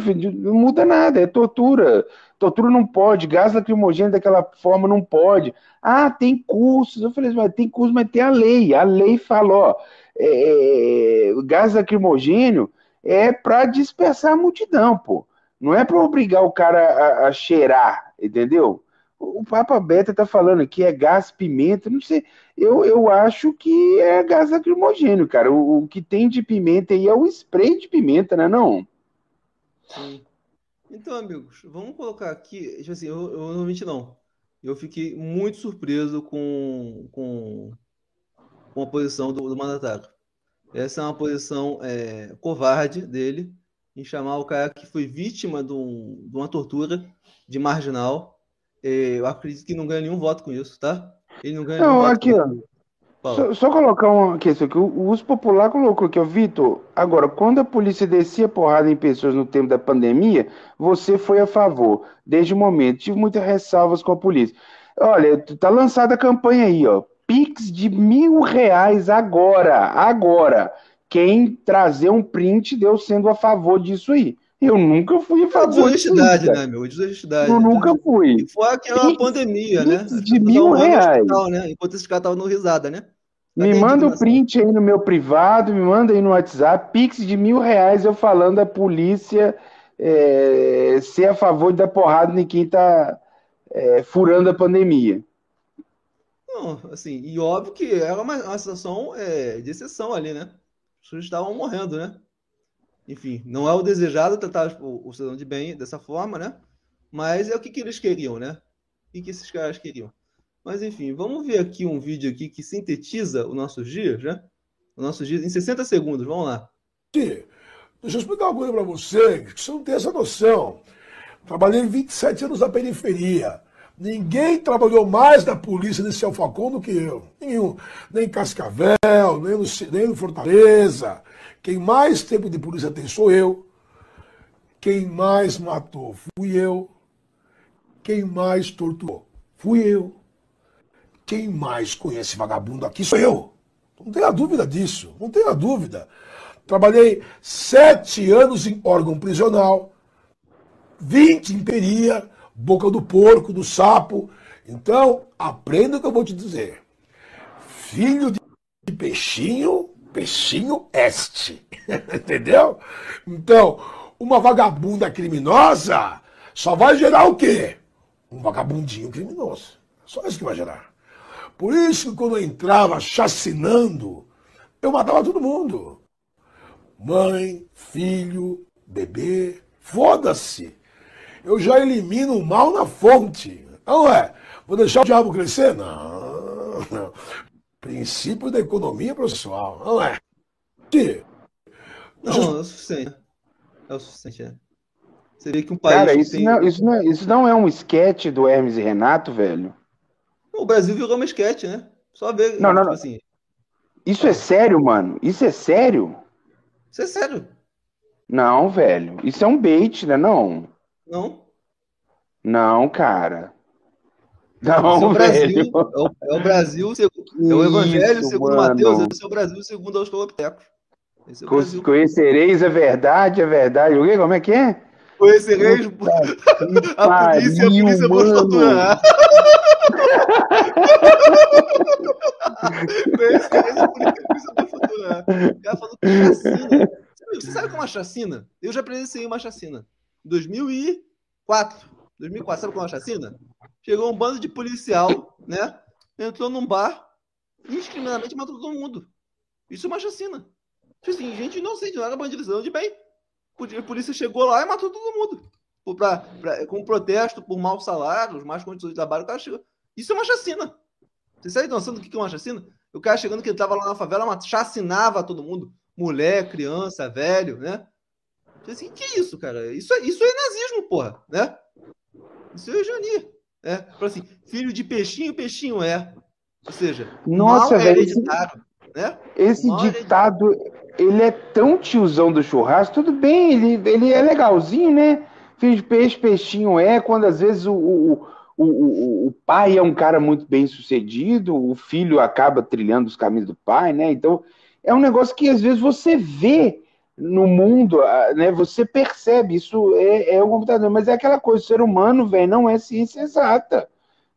Filho, não muda nada, é tortura. Tortura não pode, gás lacrimogêneo daquela forma não pode. Ah, tem cursos. Eu falei, mas tem curso, mas tem a lei. A lei fala, ó, é, é gás lacrimogênio é para dispersar a multidão, pô. Não é para obrigar o cara a, a, cheirar, entendeu? O Papa Beta tá falando que é gás pimenta, não sei. Eu, eu acho que é gás lacrimogênio, cara. O, o que tem de pimenta aí é o spray de pimenta, né? Não? Sim. Então, amigos, vamos colocar aqui. Tipo assim, eu, eu normalmente não. Eu fiquei muito surpreso com, com, com a posição do, do mandatário. Essa é uma posição é, covarde dele em chamar o cara que foi vítima de, um, de uma tortura de marginal. É, eu acredito que não ganha nenhum voto com isso, tá? Ele não ganha não, nenhum aqui, voto. Ó. Só, só, colocar uma questão que o, uso popular colocou aqui, ó, Vitor. Agora, quando a polícia descia porrada em pessoas no tempo da pandemia, você foi a favor. Desde o momento, tive muitas ressalvas com a polícia. Olha, tá lançada a campanha aí, ó. Pix de mil reais agora, agora. Quem trazer um print deu sendo a favor disso aí. Eu nunca fui a favor Desonestidade, né, meu? Desonestidade. Eu nunca fui. Foi aquela pandemia, né? De mil reais. Hospital, né? Enquanto esse cara tava no risada, né? me manda o um print aí no meu privado, me manda aí no WhatsApp, pix de mil reais eu falando a polícia é, ser a favor de dar porrada em quem tá é, furando a pandemia. Não, assim, e óbvio que era uma, uma situação é, de exceção ali, né? As pessoas estavam morrendo, né? Enfim, não é o desejado tratar o, o cidadão de bem dessa forma, né? Mas é o que, que eles queriam, né? O que, que esses caras queriam. Mas enfim, vamos ver aqui um vídeo aqui que sintetiza os nossos dias, né? Os nossos dias em 60 segundos, vamos lá. Deixa eu explicar uma coisa para você, que você não tem essa noção. Trabalhei 27 anos na periferia. Ninguém trabalhou mais na polícia nesse Alfacom do que eu. Nenhum. Nem em Cascavel, nem no, nem no Fortaleza. Quem mais tempo de polícia tem sou eu. Quem mais matou fui eu. Quem mais torturou fui eu. Quem mais conhece vagabundo aqui sou eu. Não tenha dúvida disso. Não tenha dúvida. Trabalhei sete anos em órgão prisional, 20 em peria, boca do porco, do sapo. Então, aprenda o que eu vou te dizer. Filho de peixinho, peixinho este. Entendeu? Então, uma vagabunda criminosa só vai gerar o quê? Um vagabundinho criminoso. Só isso que vai gerar. Por isso que quando eu entrava chacinando, eu matava todo mundo. Mãe, filho, bebê, foda-se. Eu já elimino o mal na fonte. Não é? Vou deixar o diabo crescer? Não, não. Princípio da economia processual, não é? Que? Não, é o suficiente. É o suficiente, é. Você vê que um país. Cara, isso, tem... não, isso, não, é, isso não é um esquete do Hermes e Renato, velho? O Brasil virou uma esquete, né? Só ver. Não, não, tipo não. Assim. Isso é sério, mano? Isso é sério? Isso é sério. Não, velho. Isso é um bait, né? Não. Não. Não, cara. Não, é o Brasil, é o, é o Brasil, é o Evangelho Isso, segundo mano. Mateus, esse é o Brasil segundo os Coloptecos. É Conhecereis a verdade, a verdade. O quê? Como é que é? Conhecereis a polícia, a polícia pode torturar. Conhecereis a polícia pode torturar. O cara falou que chacina. Você sabe o que é uma chacina? Eu já presenciei uma chacina. 2004. 2004, sabe qual é uma chacina? Chegou um bando de policial, né? Entrou num bar, indiscriminadamente matou todo mundo. Isso é uma chacina. Tipo assim, gente inocente, não era bandido, de bem. A polícia chegou lá e matou todo mundo. Pra, pra, com protesto por maus salários, más condições de trabalho, o cara chegou. Isso é uma chacina. Você sabe noção do que é uma chacina? O cara chegando que ele tava lá na favela, chacinava todo mundo. Mulher, criança, velho, né? Assim, que isso, cara? Isso é, isso é nazismo, porra, né? Isso é eugenia. É, assim, filho de peixinho, peixinho é. Ou seja, Nossa, é velho. Esse, né? esse ditado, ele é tão tiozão do churrasco, tudo bem, ele, ele é legalzinho, né? De peixe, peixinho é, quando às vezes o, o, o, o, pai é um cara muito bem sucedido, o filho acaba trilhando os caminhos do pai, né? Então, é um negócio que às vezes você vê no mundo, né? Você percebe, isso é, é o computador, mas é aquela coisa, o ser humano, velho, não é ciência exata.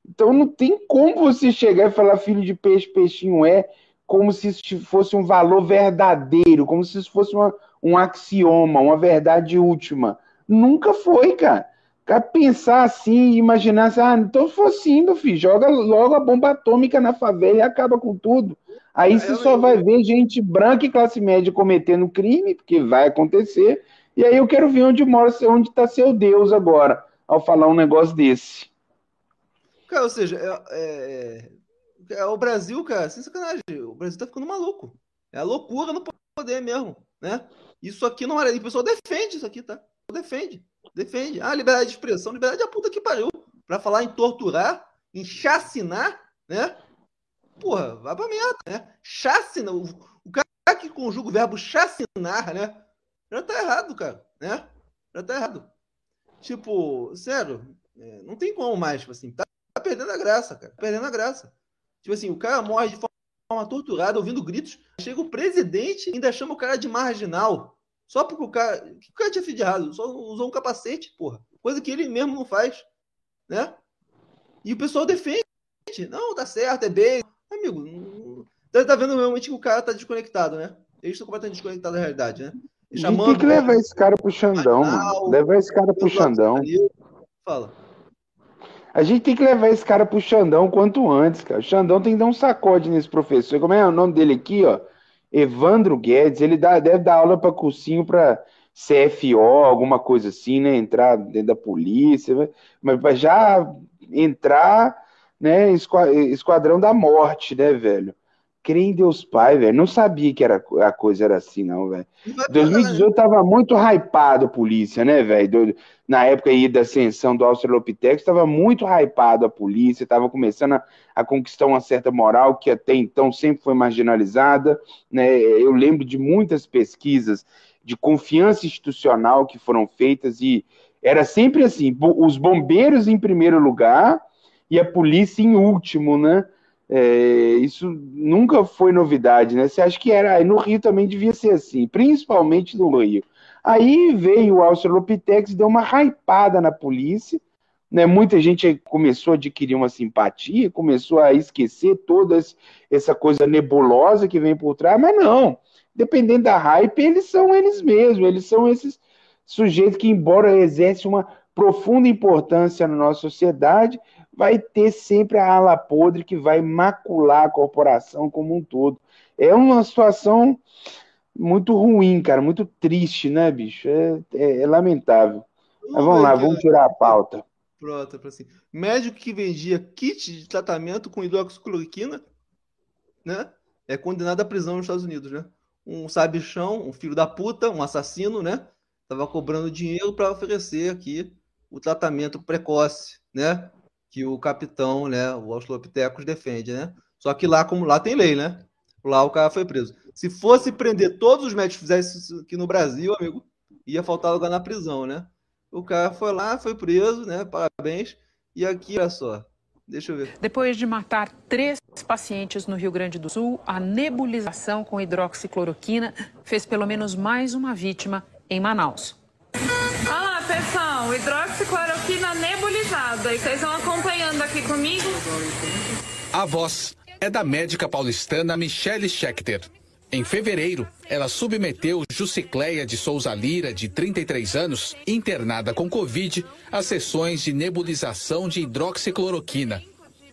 Então não tem como você chegar e falar filho de peixe, peixinho é, como se isso fosse um valor verdadeiro, como se isso fosse uma, um axioma, uma verdade última. Nunca foi, cara. Cara, pensar assim, imaginar assim, ah, então se for assim, meu filho, joga logo a bomba atômica na favela e acaba com tudo. Aí você só vai ver gente branca e classe média cometendo crime, porque vai acontecer. E aí eu quero ver onde mora, onde está seu Deus agora, ao falar um negócio desse. Cara, ou seja, é, é, é o Brasil, cara, sem sacanagem, o Brasil tá ficando maluco. É a loucura no poder mesmo, né? Isso aqui não era. E o pessoal defende isso aqui, tá? Defende, defende. Ah, liberdade de expressão, liberdade é a puta que pariu. Pra falar em torturar, em chacinar, né? porra, vai pra merda, né? Chacinar, o, o cara que conjuga o verbo chacinar, né? Já tá errado, cara, né? Já tá errado. Tipo, sério, é, não tem como mais, tipo assim, tá, perdendo a graça, cara, perdendo a graça. Tipo assim, o cara morre de forma torturada, ouvindo gritos, chega o presidente e ainda chama o cara de marginal. Só porque o cara. O que o cara tinha feito de errado? Só usou um capacete, porra. Coisa que ele mesmo não faz. Né? E o pessoal defende. Não, tá certo, é bem. Amigo, tá, tá vendo realmente que o cara tá desconectado, né? Eles estão completamente desconectados da realidade, né? Chamando, tem que levar esse cara pro Xandão, mano. Levar esse cara pro Xandão. Fala. A gente tem que levar esse cara pro Xandão quanto antes, cara. O Xandão tem que dar um sacode nesse professor. Como é o nome dele aqui, ó? Evandro Guedes. Ele dá, deve dar aula para cursinho para CFO, alguma coisa assim, né? Entrar dentro da polícia. Mas para já entrar né, Esquadrão da Morte, né, velho? Crê em Deus Pai, velho. Não sabia que era, a coisa era assim, não, velho. 2018 tava muito hypado a polícia, né, velho? Na época aí da ascensão do Australopithecus, tava muito hypado a polícia, tava começando a, a, conquistar uma certa moral que até então sempre foi marginalizada, né? Eu lembro de muitas pesquisas de confiança institucional que foram feitas e era sempre assim, os bombeiros em primeiro lugar, e a polícia em último, né? É, isso nunca foi novidade, né? Você acha que era. No Rio também devia ser assim, principalmente no Rio. Aí veio o Australopithecus, deu uma hypada na polícia, né? Muita gente começou a adquirir uma simpatia, começou a esquecer toda essa coisa nebulosa que vem por trás, mas não. Dependendo da hype, eles são eles mesmos, eles são esses sujeitos que, embora exerçam uma profunda importância na nossa sociedade, vai ter sempre a ala podre que vai macular a corporação como um todo. É uma situação muito ruim, cara, muito triste, né, bicho? É, é, é lamentável. Mas vamos lá, vamos tirar a pauta. Pronto, assim. Médico que vendia kit de tratamento com hidroxicloroquina, né? É condenado à prisão nos Estados Unidos, né? Um sabichão, um filho da puta, um assassino, né? Tava cobrando dinheiro para oferecer aqui o tratamento precoce, né? Que o capitão, né, o Australopithecus defende, né? Só que lá, como lá tem lei, né? Lá o cara foi preso. Se fosse prender todos os médicos que fizessem isso aqui no Brasil, amigo, ia faltar lugar na prisão, né? O cara foi lá, foi preso, né? Parabéns. E aqui, olha só, Deixa eu ver. Depois de matar três pacientes no Rio Grande do Sul, a nebulização com hidroxicloroquina fez pelo menos mais uma vítima em Manaus. Olha lá, pessoal, hidroxicloroquina nebulizada. E vocês vão acompanhando aqui comigo? A voz é da médica paulistana Michele Schechter. Em fevereiro, ela submeteu Jucicleia de Souza Lira, de 33 anos, internada com Covid, a sessões de nebulização de hidroxicloroquina.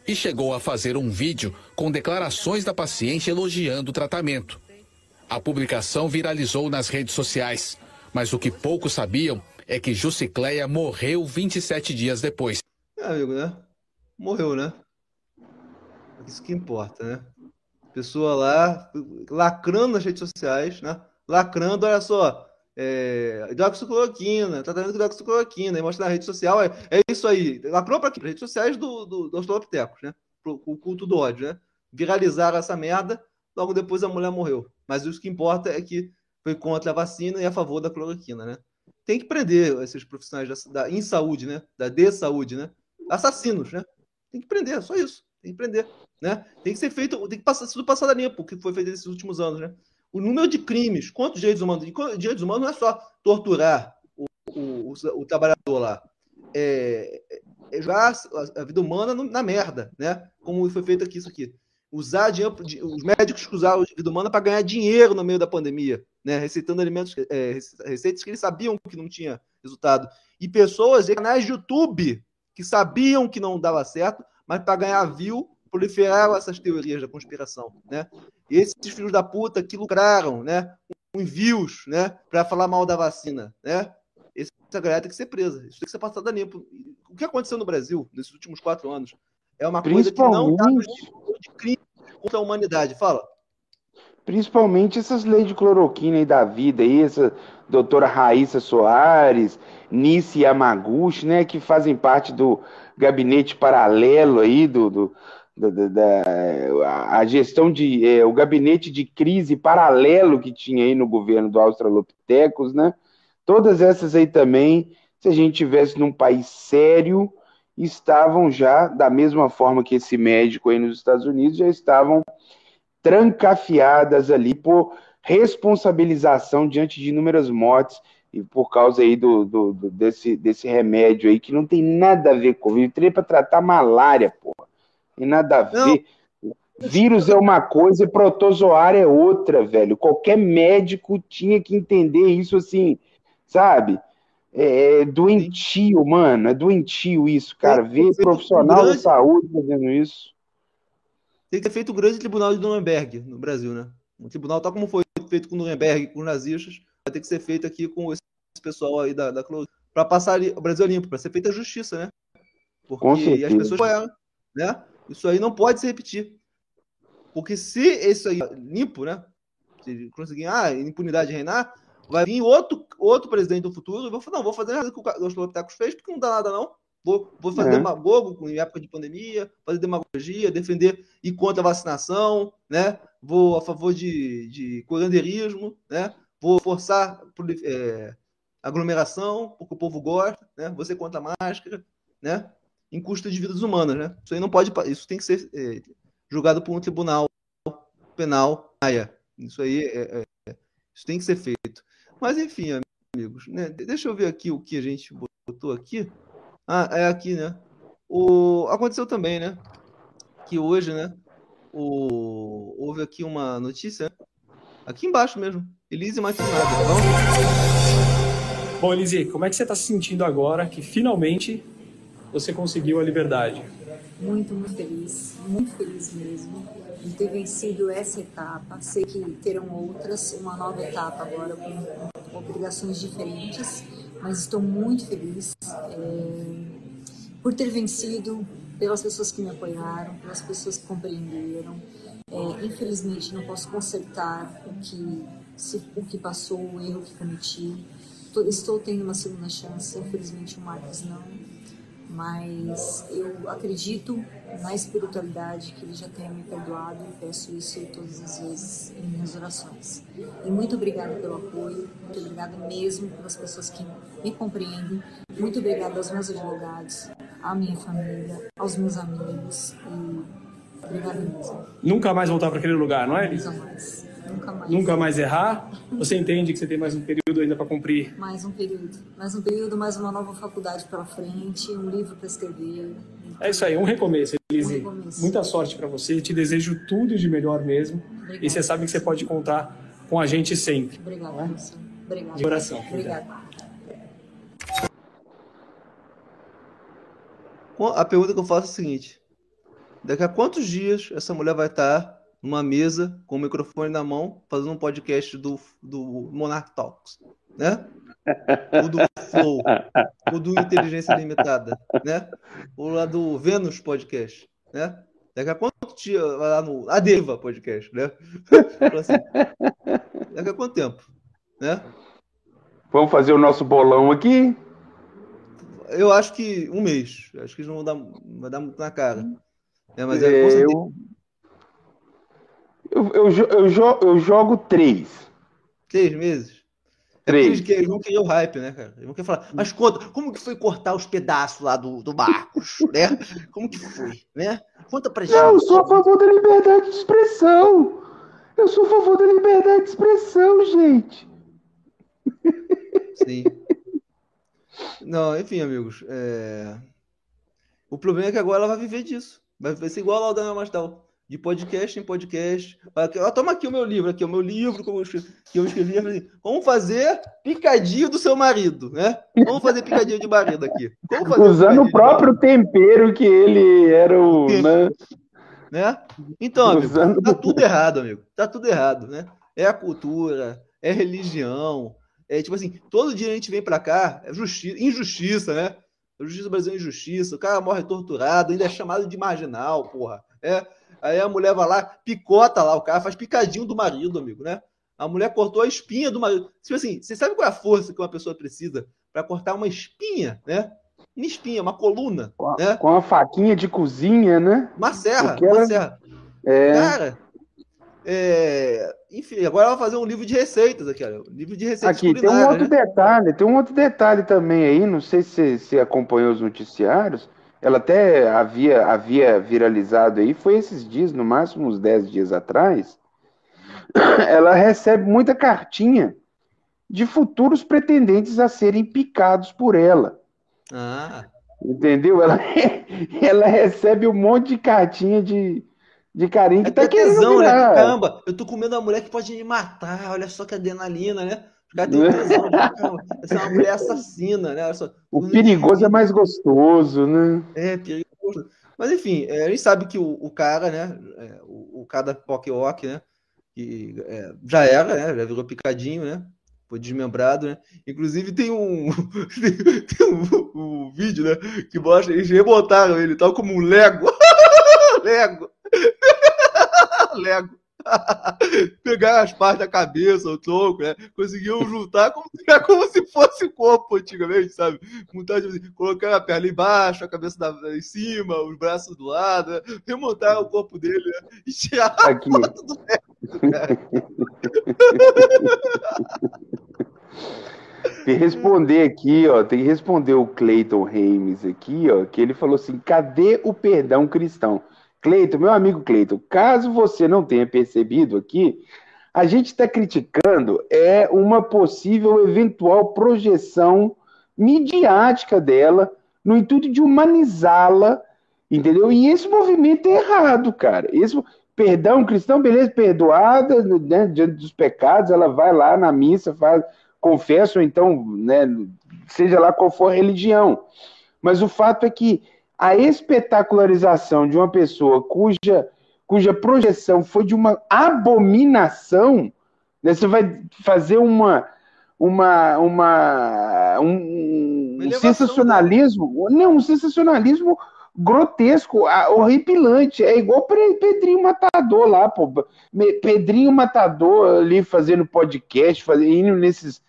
E chegou a fazer um vídeo com declarações da paciente elogiando o tratamento. A publicação viralizou nas redes sociais, mas o que poucos sabiam é que Jucicleia morreu 27 dias depois. É, amigo, né? Morreu, né? Isso que importa, né? Pessoa lá lacrando nas redes sociais, né? Lacrando, olha só, é, hidroxicloroquina, tratamento de hidroxicloroquina, e mostra na rede social, é, é isso aí. Lacrou para quê? Redes sociais do, do, dos né? O culto do ódio, né? Viralizaram essa merda, logo depois a mulher morreu. Mas o que importa é que foi contra a vacina e a favor da cloroquina, né? Tem que prender esses profissionais da, da em saúde, né? Da de saúde, né? Assassinos, né? Tem que prender, só isso. Tem que prender, né? Tem que ser feito, tem que passar tudo passado limpo, que foi feito nesses últimos anos, né? O número de crimes, quantos direitos humanos? direitos humanos não é só torturar o, o, o, o trabalhador lá. É, é jogar a vida humana na merda, né? Como foi feito aqui isso aqui usar dinheiro, os médicos que usaram a vida humana para ganhar dinheiro no meio da pandemia, né? Receitando alimentos, é, receitas que eles sabiam que não tinha resultado. E pessoas, canais de YouTube, que sabiam que não dava certo, mas para ganhar view, proliferaram essas teorias da conspiração, né? E esses filhos da puta que lucraram, né? Com views, né? Para falar mal da vacina, né? Essa galera tem que ser presa. Isso tem que ser passado a limpo. O que aconteceu no Brasil nesses últimos quatro anos é uma coisa que não está no de crime contra a humanidade. Fala. Principalmente essas leis de cloroquina aí da vida, aí, essa doutora Raíssa Soares, Nice Yamaguchi, né, que fazem parte do gabinete paralelo aí do, do da, da, a gestão de é, o gabinete de crise paralelo que tinha aí no governo do Australopithecus, né? Todas essas aí também, se a gente tivesse num país sério, estavam já, da mesma forma que esse médico aí nos Estados Unidos, já estavam trancafiadas ali por responsabilização diante de inúmeras mortes e por causa aí do, do, do desse, desse remédio aí que não tem nada a ver com Covid, teria para tratar malária, porra. Tem nada a ver. Não. Vírus é uma coisa e protozoário é outra, velho. Qualquer médico tinha que entender isso assim, sabe? É, é doentio, mano. É doentio isso, cara. Ver profissional da saúde fazendo isso. Tem que ter feito o grande tribunal de Nuremberg no Brasil, né? Um tribunal, tal como foi feito com Nuremberg, com os nazistas, vai ter que ser feito aqui com esse pessoal aí da, da para passar o Brasil limpo, para ser feita a justiça, né? Porque as pessoas apoiaram, né? Isso aí não pode se repetir. Porque se isso aí limpo, né? Se conseguir ah, impunidade reinar, vai vir outro, outro presidente do futuro e vou falar, não, vou fazer nada que o Australopithecus fez, porque não dá nada, não. Vou, vou fazer é. demagogo em época de pandemia, fazer demagogia, defender e contra a vacinação, né? Vou a favor de, de curandeirismo, né? Vou forçar é, aglomeração, porque o povo gosta, né? Você contra a máscara, né? Em custo de vidas humanas, né? Isso aí não pode, isso tem que ser é, julgado por um tribunal penal. Isso aí é, é, isso tem que ser feito. Mas enfim, amigos, né? Deixa eu ver aqui o que a gente botou aqui. Ah, é aqui, né? O aconteceu também, né? Que hoje, né? O houve aqui uma notícia aqui embaixo mesmo. Elise Matsunaga, tá bom? Bom, Elise, como é que você está se sentindo agora que finalmente você conseguiu a liberdade? Muito, muito feliz, muito feliz mesmo de ter vencido essa etapa. Sei que terão outras, uma nova etapa agora com obrigações diferentes, mas estou muito feliz é, por ter vencido, pelas pessoas que me apoiaram, pelas pessoas que compreenderam. É, infelizmente não posso consertar o que, se, o que passou, o erro que cometi. Estou tendo uma segunda chance, infelizmente o Marcos não mas eu acredito na espiritualidade que ele já tenha me perdoado e peço isso todas as vezes em minhas orações. E muito obrigada pelo apoio, muito obrigada mesmo pelas pessoas que me compreendem, muito obrigada aos meus advogados, à minha família, aos meus amigos e obrigada mesmo. Nunca mais voltar para aquele lugar, não é? Nunca mais. Nunca mais. Nunca mais errar? Você entende que você tem mais um período ainda para cumprir? Mais um período. Mais um período, mais uma nova faculdade pela frente, um livro para escrever. É isso aí, um recomeço, Elise. Um recomeço. Muita sorte para você. Te desejo tudo de melhor mesmo. Obrigada. E você sabe que você pode contar com a gente sempre. Obrigada, é? Obrigada. De coração. Obrigada. A pergunta que eu faço é a seguinte: daqui a quantos dias essa mulher vai estar numa mesa com o microfone na mão, fazendo um podcast do, do Monarch Talks, né? O do Flow, o do Inteligência Limitada, né? O lá do Vênus Podcast, né? Daqui a quanto dia vai lá no Adeva Podcast, né? assim, daqui a quanto tempo, né? Vamos fazer o nosso bolão aqui? Eu acho que um mês. Acho que eles não vão dar, vai dar muito na cara. É, mas é, eu, eu, eu, eu, jogo, eu jogo três. Três meses? É três. É eles não queriam hype, né, cara? Eles não queriam falar. Mas conta, como que foi cortar os pedaços lá do, do Marcos, né? Como que foi, né? Conta pra gente. Não, eu sou a favor da liberdade de expressão. Eu sou a favor da liberdade de expressão, gente. Sim. Não, enfim, amigos. É... O problema é que agora ela vai viver disso. Vai ser igual a Laudana Mastal de podcast em podcast. Ó, toma aqui o meu livro, aqui o meu livro que eu escrevi, que eu escrevi assim, como fazer picadinho do seu marido, né? Como fazer picadinho de marido aqui. Usando o próprio tempero que ele era o. Né? né? Então, amigo, Usando... tá tudo errado, amigo. Tá tudo errado, né? É a cultura, é a religião. É tipo assim, todo dia a gente vem pra cá, é justiça, injustiça, né? A justiça brasileira é injustiça, o cara morre torturado, ainda é chamado de marginal, porra. É, Aí a mulher vai lá, picota lá, o cara faz picadinho do marido, amigo, né? A mulher cortou a espinha do marido. Tipo assim, você sabe qual é a força que uma pessoa precisa para cortar uma espinha, né? Uma espinha, uma coluna. Com, né? com uma faquinha de cozinha, né? Uma serra, Porque uma ela... serra. É... Cara, é... enfim, agora ela vai fazer um livro de receitas aqui, olha. Um livro de receitas Aqui, tem um outro né? detalhe, tem um outro detalhe também aí, não sei se você acompanhou os noticiários, ela até havia, havia viralizado aí, foi esses dias, no máximo uns 10 dias atrás, ela recebe muita cartinha de futuros pretendentes a serem picados por ela. Ah. Entendeu? Ela, ela recebe um monte de cartinha de, de carinho que é tá querendo tesão, né? Caramba, eu tô com medo da mulher que pode me matar, olha só que adrenalina, né? Os caras têm tesão, essa é uma mulher assassina, né? Só, o perigoso é mais gostoso, né? É, perigoso. Mas enfim, é, a gente sabe que o, o cara, né? É, o, o cara da Pokéwalk, né? Que é, já era, né? Já virou picadinho, né? Foi desmembrado, né? Inclusive tem um, tem um, um, vídeo, né? Que mostra, eles rebotaram ele, tal como um Lego. Lego. Lego. pegar as partes da cabeça, o tronco, né? Conseguiam juntar como, é como se fosse corpo antigamente, sabe? Montar, tipo assim, colocar a perna embaixo, a cabeça da, em cima, os braços do lado, né? remontar o corpo dele né? e tirar Aqui. a foto do Tem que responder aqui, ó. Tem que responder o Clayton Reimes aqui, ó. Que ele falou assim: cadê o perdão cristão? Cleito, meu amigo Cleito, caso você não tenha percebido aqui, a gente está criticando é uma possível eventual projeção midiática dela no intuito de humanizá-la, entendeu? E esse movimento é errado, cara. Esse perdão cristão, beleza, perdoada, né, diante dos pecados, ela vai lá na missa, faz, confessa, ou então, né, seja lá qual for a religião. Mas o fato é que a espetacularização de uma pessoa cuja, cuja projeção foi de uma abominação, né, você vai fazer uma uma, uma um, um sensacionalismo, não, um sensacionalismo grotesco, horripilante. É igual Pedrinho Matador lá, pô. Pedrinho Matador ali fazendo podcast, fazendo, indo nesses,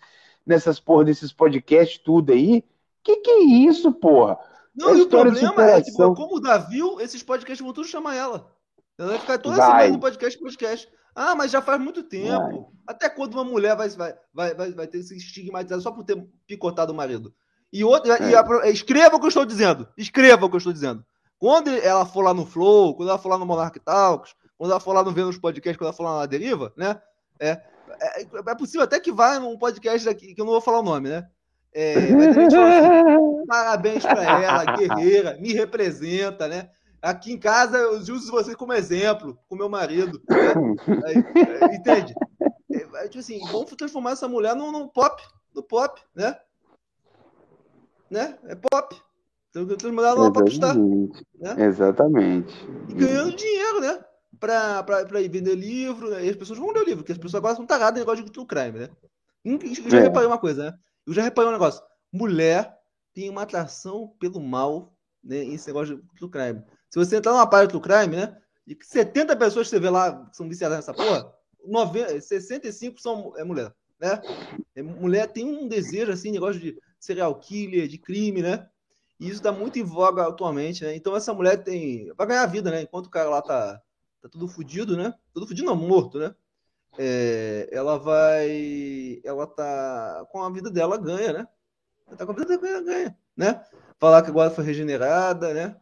nessas porra desses podcasts, tudo aí. Que que é isso, porra? Não, é e o problema é, tipo, como o Davi, esses podcasts vão tudo chamar ela. Ela vai ficar toda vai. semana no podcast, podcast. Ah, mas já faz muito tempo. Vai. Até quando uma mulher vai, vai, vai, vai, vai ter se estigmatizado só por ter picotado o marido? E, outra, é. e a, escreva o que eu estou dizendo. Escreva o que eu estou dizendo. Quando ela for lá no Flow, quando ela for lá no Monarch Talks, quando ela for lá no Vênus Podcast, quando ela for lá na Deriva, né? É, é, é possível até que vá num podcast aqui, que eu não vou falar o nome, né? É, assim, parabéns para ela, guerreira, me representa, né? Aqui em casa eu uso você como exemplo, com meu marido. Né? entende? É, tipo assim, vamos transformar essa mulher no pop, no pop, né? né? É pop. Então, transformar ela numa popstar. Né? Exatamente. E ganhando dinheiro, né? Pra, pra, pra ir vender livro, né? E as pessoas vão ler o livro, porque as pessoas agora são taradas em negócio de true crime, né? Eu já é. reparei uma coisa, né? Eu já reparei um negócio. Mulher tem uma atração pelo mal, né? Esse negócio true crime. Se você entrar numa página do crime, né? E 70 pessoas que você vê lá que são viciadas nessa porra, 90, 65 são é mulher, né? É, mulher tem um desejo, assim, negócio de serial killer, de crime, né? E isso está muito em voga atualmente, né? Então essa mulher tem. Vai ganhar vida, né? Enquanto o cara lá tá, tá tudo fudido, né? Tudo fudido não, morto, né? É, ela vai. Ela tá. Com a vida dela ganha, né? Ela tá com a vida dela ganha, ganha, né? Falar que agora foi regenerada, né?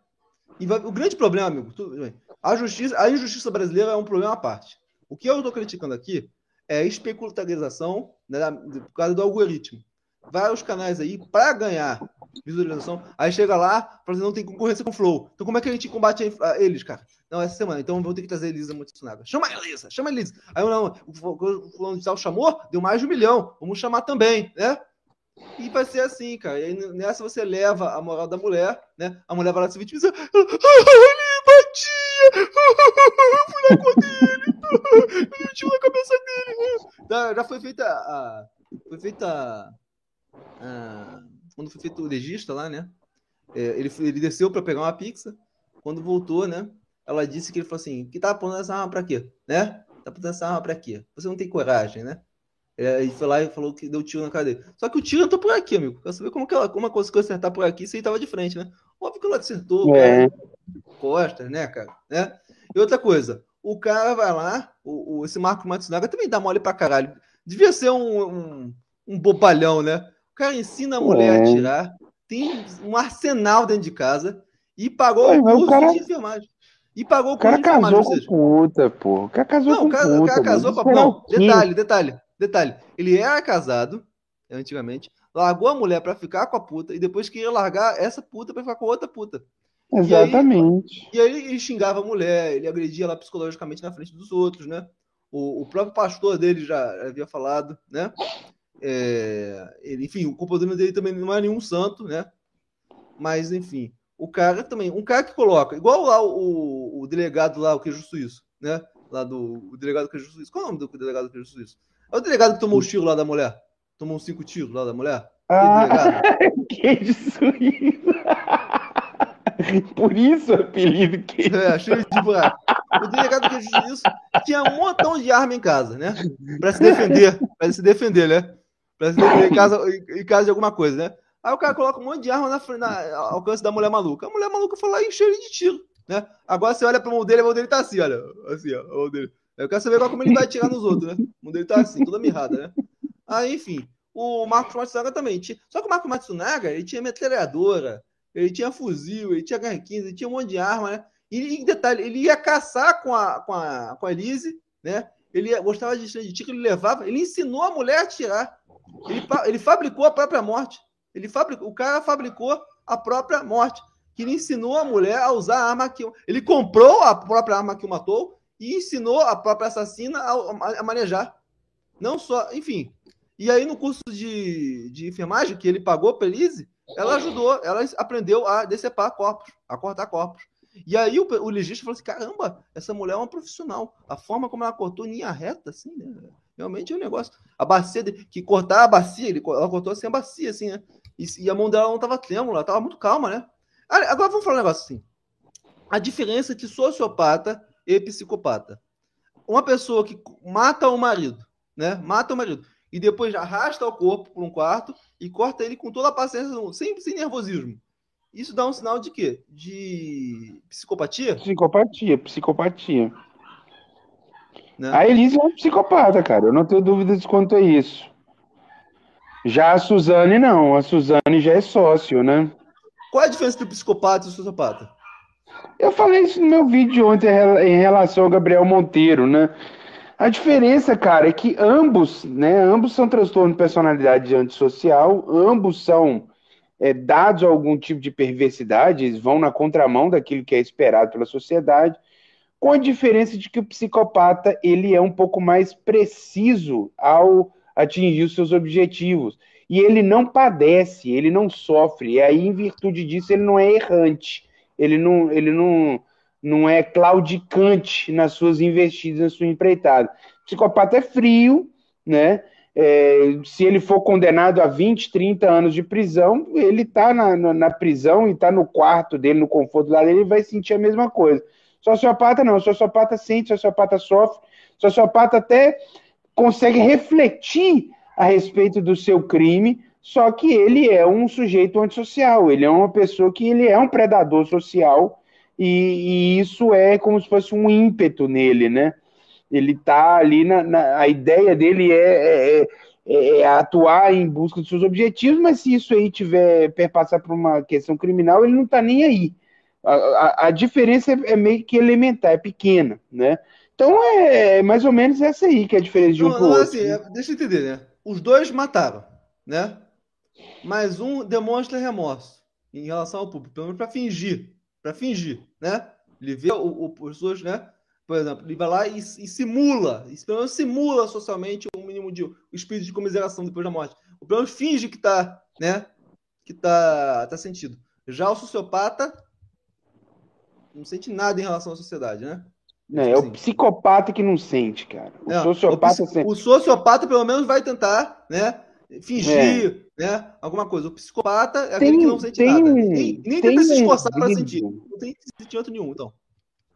E vai, o grande problema, amigo, tudo, a justiça, a injustiça brasileira é um problema à parte. O que eu estou criticando aqui é a especularização né, por causa do algoritmo. Vários canais aí para ganhar visualização, aí chega lá, fala assim, não tem concorrência com o Flow. Então como é que a gente combate eles, cara? Não, essa semana, então vou ter que trazer a Elisa Matsunaga. Chama a Elisa, chama a Elisa. Aí eu não, o fulano de tal chamou, deu mais de um milhão, vamos chamar também, né? E vai ser assim, cara. E aí, nessa você leva a moral da mulher, né? A mulher vai lá se vitimizar. Ele batia! Eu fui na cor dele! Ele meti na cabeça dele! Já foi feita a. Foi feita a. Quando foi feito o legista lá, né? É, ele, ele desceu para pegar uma pizza. Quando voltou, né? Ela disse que ele falou assim: que tá pondo essa arma pra quê? Né? Tá pondo essa arma pra quê? Você não tem coragem, né? É, ele foi lá e falou que deu tiro na cara dele. Só que o tiro entrou por aqui, amigo. Quer saber como, que ela, como ela conseguiu acertar por aqui se ele tava de frente, né? Óbvio que ela acertou, é. cara. Costas, né, cara? Né? E outra coisa, o cara vai lá, o, o, esse Marco Matsunaga também dá mole pra caralho. Devia ser um, um, um bobalhão, né? O cara ensina a mulher é. a atirar, tem um arsenal dentro de casa e pagou o curso cara... de enfermagem. E pagou o cara casou com puta, pô. O cara casou não, com puta. Não, o cara casou com... Não, detalhe, detalhe. Detalhe, ele era casado, antigamente, largou a mulher para ficar com a puta e depois queria largar essa puta para ficar com outra puta. Exatamente. E aí, e aí, ele xingava a mulher, ele agredia ela psicologicamente na frente dos outros, né? O, o próprio pastor dele já havia falado, né? É, ele, enfim, o comportamento dele também não é nenhum santo, né? Mas, enfim, o cara também, um cara que coloca, igual lá o, o delegado lá, o queijo suíço, né? Lá do o delegado queijo suíço. Qual é o nome do delegado queijo suíço? É o delegado que tomou o tiro lá da mulher. Tomou cinco tiros lá da mulher. Ah, queijo suíço. Por isso o apelido queijo. É, cheio de buraco. O delegado queijo suíço tinha um montão de arma em casa, né? Pra se defender. Pra se defender, né? Pra se defender em casa, em casa de alguma coisa, né? Aí o cara coloca um monte de arma na, na alcance da mulher maluca. A mulher maluca foi lá e ele de tiro, né? Agora você olha pra mão dele, a mão dele tá assim, olha. Assim, ó, a mão dele. Eu quero saber como ele vai tirar nos outros, né? O dele tá assim, toda mirrada, né? Aí, enfim, o Marcos Matsunaga também. Tinha... Só que o Marcos Matsunaga, ele tinha metralhadora, ele tinha fuzil, ele tinha HR-15, ele tinha um monte de arma, né? E, em detalhe, ele ia caçar com a, com a, com a Elise, né? Ele gostava de tiro, ele levava, ele ensinou a mulher a tirar. Ele, ele fabricou a própria morte. Ele fabricou, o cara fabricou a própria morte. Que ele ensinou a mulher a usar a arma que. Ele comprou a própria arma que o matou e ensinou a própria assassina a, a manejar. Não só. Enfim. E aí, no curso de, de enfermagem que ele pagou para Elise, ela ajudou, ela aprendeu a decepar corpos, a cortar corpos. E aí o, o legista falou assim: caramba, essa mulher é uma profissional. A forma como ela cortou linha reta, assim, né? Realmente é um negócio. A bacia, de, que cortar a bacia, ele, ela cortou assim a bacia, assim, né? E, e a mão dela não tava trêmula, ela tava muito calma, né? Agora vamos falar um negócio assim. A diferença entre sociopata e psicopata. Uma pessoa que mata o marido, né? Mata o marido. E depois arrasta o corpo para um quarto e corta ele com toda a paciência, sem, sem nervosismo. Isso dá um sinal de quê? De psicopatia? Psicopatia, psicopatia. Né? A Elise é uma psicopata, cara. Eu não tenho dúvidas quanto a isso. Já a Suzane, não. A Suzane já é sócio, né? Qual é a diferença entre psicopata e sociopata? Eu falei isso no meu vídeo ontem em relação ao Gabriel Monteiro, né? A diferença, cara, é que ambos, né? Ambos são transtorno de personalidade antissocial, ambos são é, dados algum tipo de perversidade, eles vão na contramão daquilo que é esperado pela sociedade, com a diferença de que o psicopata ele é um pouco mais preciso ao atingir os seus objetivos. E ele não padece, ele não sofre, e aí, em virtude disso, ele não é errante, ele não, ele não, não é claudicante nas suas investidas, na sua empreitada. O psicopata é frio, né? É, se ele for condenado a 20, 30 anos de prisão, ele está na, na, na, prisão e está no quarto dele, no conforto lá dele, ele vai sentir a mesma coisa. Sociopata não, sociopata sente, sociopata sofre, sociopata até consegue refletir a respeito do seu crime, só que ele é um sujeito antissocial, ele é uma pessoa que ele é um predador social e, e isso é como se fosse um ímpeto nele, né? Ele está ali na, na, A ideia dele é, é, é, é, atuar em busca dos seus objetivos, mas se isso aí tiver perpassar por uma questão criminal, ele não está nem aí. A, a, a, diferença é, é meio que elementar, é pequena, né? Então é, é mais ou menos essa aí que é a diferença de um para o outro. Assim, é, deixa eu entender, né? Os dois mataram, né? Mas um demonstra remorso em relação ao público, pelo menos para fingir, para fingir, né? Ele vê o, o, pessoas, né? Por exemplo, ele vai lá e, e simula, e pelo menos simula socialmente o um mínimo de o espírito de comiseração depois da morte. O pelo menos finge que está, né, que tá, tá sentido. Já o sociopata não sente nada em relação à sociedade, né? Não, é o psicopata que não sente, cara. O é, sociopata o, sente. o sociopata pelo menos vai tentar, né, fingir, é. né, alguma coisa. O psicopata é tem, aquele que não sente tem, nada. Nem, nem tenta se esforçar para sentir. Não tem sentimento nenhum, então.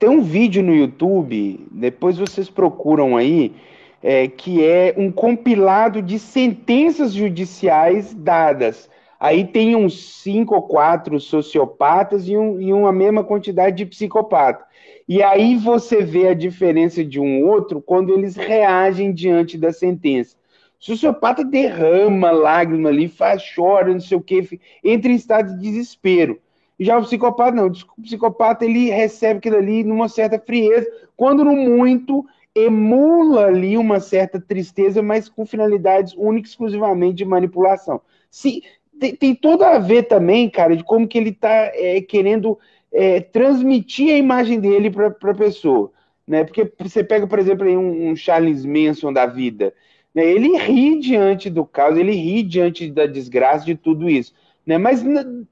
Tem um vídeo no YouTube, depois vocês procuram aí, é, que é um compilado de sentenças judiciais dadas. Aí tem uns cinco ou quatro sociopatas e, um, e uma mesma quantidade de psicopata. E aí você vê a diferença de um outro quando eles reagem diante da sentença. O sociopata derrama lágrima ali, faz, chora, não sei o quê, entra em estado de desespero. Já o psicopata, não. O psicopata, ele recebe aquilo ali numa certa frieza, quando no muito emula ali uma certa tristeza, mas com finalidades únicas exclusivamente de manipulação. Se, tem, tem tudo a ver também, cara, de como que ele está é, querendo é, transmitir a imagem dele para a pessoa. Né? Porque você pega, por exemplo, um, um Charles Manson da vida. Né? Ele ri diante do caos, ele ri diante da desgraça de tudo isso. Né? Mas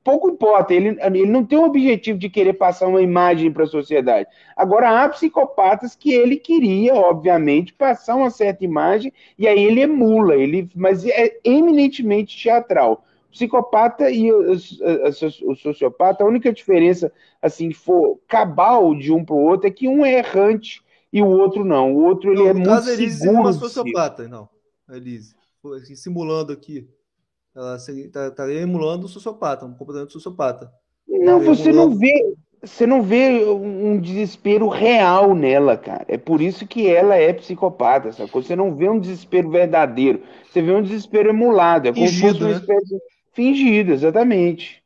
pouco importa, ele, ele não tem o objetivo de querer passar uma imagem para a sociedade. Agora, há psicopatas que ele queria, obviamente, passar uma certa imagem, e aí ele emula, ele, mas é eminentemente teatral. O psicopata e o, o, o sociopata, a única diferença, assim, for cabal de um para o outro, é que um é errante e o outro não. O outro ele não, é muito caso, Elise seguro. É uma sociopata, não. Elise, simulando aqui. Ela está tá emulando o sociopata, um comportamento sociopata. Não, você emulando... não vê, você não vê um desespero real nela, cara. É por isso que ela é psicopata, sacou? Você não vê um desespero verdadeiro. Você vê um desespero emulado. É como fingido, né? fingido, exatamente.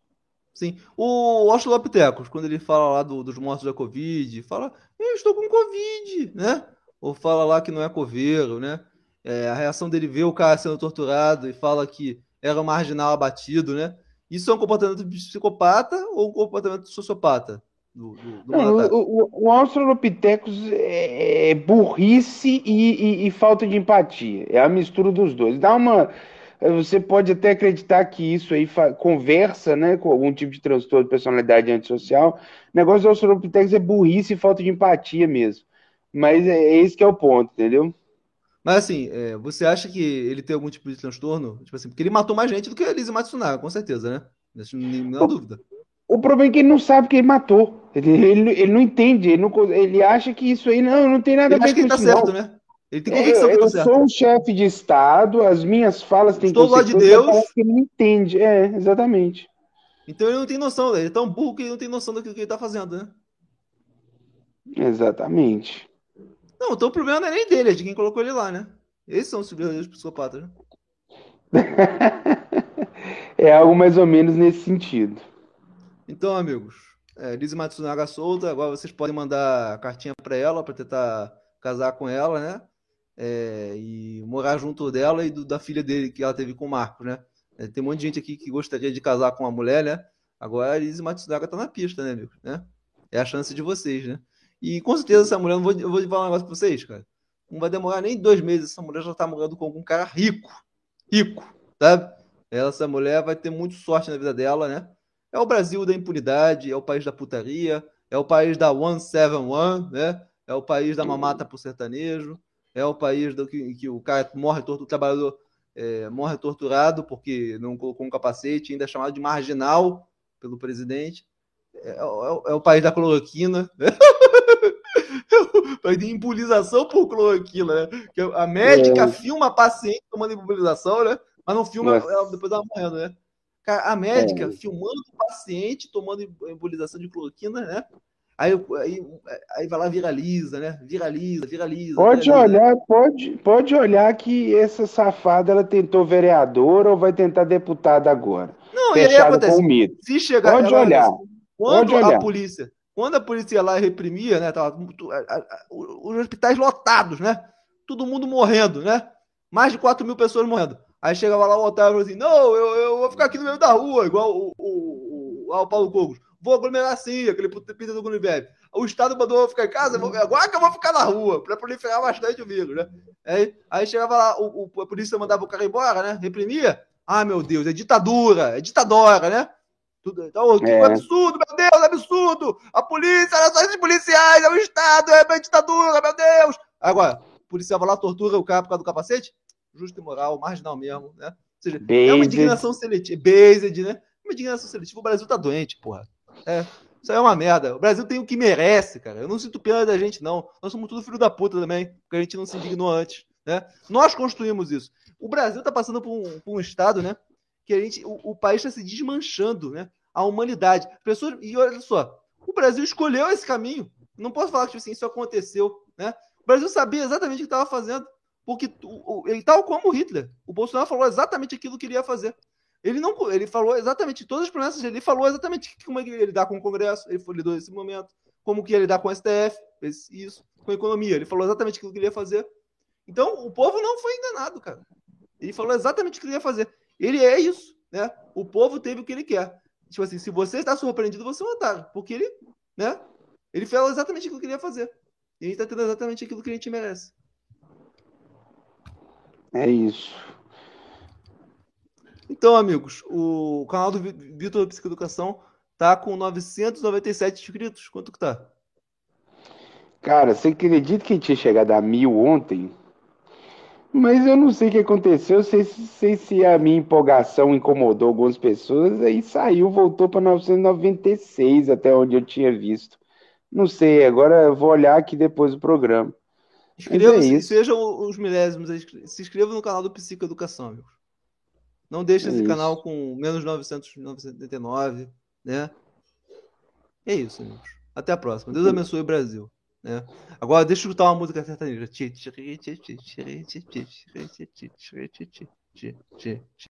Sim. O Australopithecus, quando ele fala lá do, dos mortos da Covid, fala, eu estou com Covid, né? Ou fala lá que não é coveiro, né? É, a reação dele vê o cara sendo torturado e fala que era um marginal abatido, né? Isso é um comportamento de psicopata ou um comportamento sociopata? Do, do, do não, o, o, o Australopithecus é, é burrice e, e, e, falta de empatia. É a mistura dos dois. Dá uma você pode até acreditar que isso aí conversa né, com algum tipo de transtorno de personalidade antissocial. O negócio do Australopithecus é burrice e falta de empatia mesmo. Mas é, é esse que é o ponto, entendeu? Mas assim, é, você acha que ele tem algum tipo de transtorno? Tipo assim, porque ele matou mais gente do que a Elise Matsunaga, com certeza, né? Não há dúvida. O problema é que ele não sabe que ele matou. Ele, ele, ele não entende, ele, não, ele acha que isso aí não, não tem nada ele a ver com isso. Ele acha que ele tá certo, não. né? Ele tem convicção eu, que eu certo. sou um chefe de Estado, as minhas falas têm Estou lá de Deus. Que ele não entende. É, exatamente. Então ele não tem noção, ele é tão burro que ele não tem noção daquilo que ele está fazendo, né? Exatamente. Não, então o problema não é nem dele, é de quem colocou ele lá, né? Esses são os verdadeiros psicopatas, né? é algo mais ou menos nesse sentido. Então, amigos, é, Lizzie Matsunaga solta, agora vocês podem mandar cartinha para ela para tentar casar com ela, né? é, e morar junto dela e do, da filha dele que ela teve com o Marcos, né? É, tem um monte de gente aqui que gostaria de casar com uma mulher, né? Agora a Elise Matsunaga tá na pista, né, amigo? Né? É a chance de vocês, né? E com certeza essa mulher, eu vou, eu vou falar um negócio pra vocês, cara. Não vai demorar nem dois meses, essa mulher já tá morando com algum cara rico. Rico, sabe? Essa mulher vai ter muito sorte na vida dela, né? É o Brasil da impunidade, é o país da putaria, é o país da 171, né? É o país da mamata pro sertanejo, é o país do que, que o cara morre torturado, o trabalhador é, morre torturado porque não colocou um capacete, ainda é chamado de marginal pelo presidente. É, é, é o país da cloroquina. de impulização por cloroquina, né? Que a médica é. filma a paciente tomando impulização, né? Mas não filma ela depois ela morrendo, né? A médica é. filmando o paciente tomando embulização de cloroquina, né? Aí, aí, aí vai lá viraliza, né? Viraliza, viraliza. Pode viraliza. olhar, pode, pode olhar que essa safada ela tentou vereadora ou vai tentar deputada agora. Não, e aí acontece. Se chegar, pode olhar. Quando pode a olhar. polícia, quando a polícia ia lá reprimia, né? Tava, os hospitais lotados, né? Todo mundo morrendo, né? Mais de 4 mil pessoas morrendo. Aí chegava lá o Otávio e falou assim: não, eu, eu vou ficar aqui no meio da rua, igual o, o, o, o, Paulo Cogos vou aglomerar sim, aquele pinta do Guniveb. O Estado mandou ficar em casa, agora que eu vou ficar na rua, para proliferar bastante o vírus, né? Aí, aí chegava lá, o, o, a polícia mandava o cara embora, né? Reprimia. Ah, meu Deus, é ditadura, é ditadora, né? Tudo, então, é. é absurdo, meu Deus, absurdo! A polícia, as ações policiais, é o Estado, é a ditadura, meu Deus! Agora, o policial vai lá, tortura o cara por causa do capacete? Justo e moral, marginal mesmo, né? Ou seja, Based. é uma indignação seletiva. Based, né? Uma indignação seletiva. O Brasil tá doente, porra. É. Isso aí é uma merda. O Brasil tem o que merece, cara. Eu não sinto pena da gente, não. Nós somos tudo filho da puta também, porque a gente não se indignou antes. Né? Nós construímos isso. O Brasil está passando por um, por um, estado, né? Que a gente, o, o país está se desmanchando, né? A humanidade. Pessoas, e olha só, o Brasil escolheu esse caminho. Não posso falar que tipo assim, isso aconteceu, né? O Brasil sabia exatamente o que estava fazendo, porque o, ele tal como Hitler. O Bolsonaro falou exatamente aquilo que ele ia fazer. Ele não, ele falou exatamente todas as promessas ele falou exatamente como ele ia lidar com o Congresso, ele lidou nesse momento, como que ia lidar com o STF, isso, com a economia, ele falou exatamente aquilo que ele ia fazer. Então, o povo não foi enganado, cara. Ele falou exatamente o que ele ia fazer. Ele é isso, né? O povo teve o que ele quer. Tipo assim, se você está surpreendido, você é um otário, porque ele, né? Ele falou exatamente aquilo que ele ia fazer. E a gente está tendo exatamente aquilo que a gente merece. É isso. Então, amigos, o canal do Vitor Psicoeducação tá com 997 inscritos. Quanto que tá? Cara, você acredita que tinha chegado a mil ontem? Mas eu não sei o que aconteceu, sei, sei se a minha empolgação incomodou algumas pessoas, aí saiu, voltou para 996, até onde eu tinha visto. Não sei, agora eu vou olhar aqui depois do programa. Inscreva-se, é sejam os milésimos, se inscreva no canal do Psicoeducação, amigos. Não deixe é esse isso. canal com menos 999, né? É isso, amigos. Até a próxima. Deus abençoe o Brasil. Né? Agora deixa eu escutar uma música sertaneja.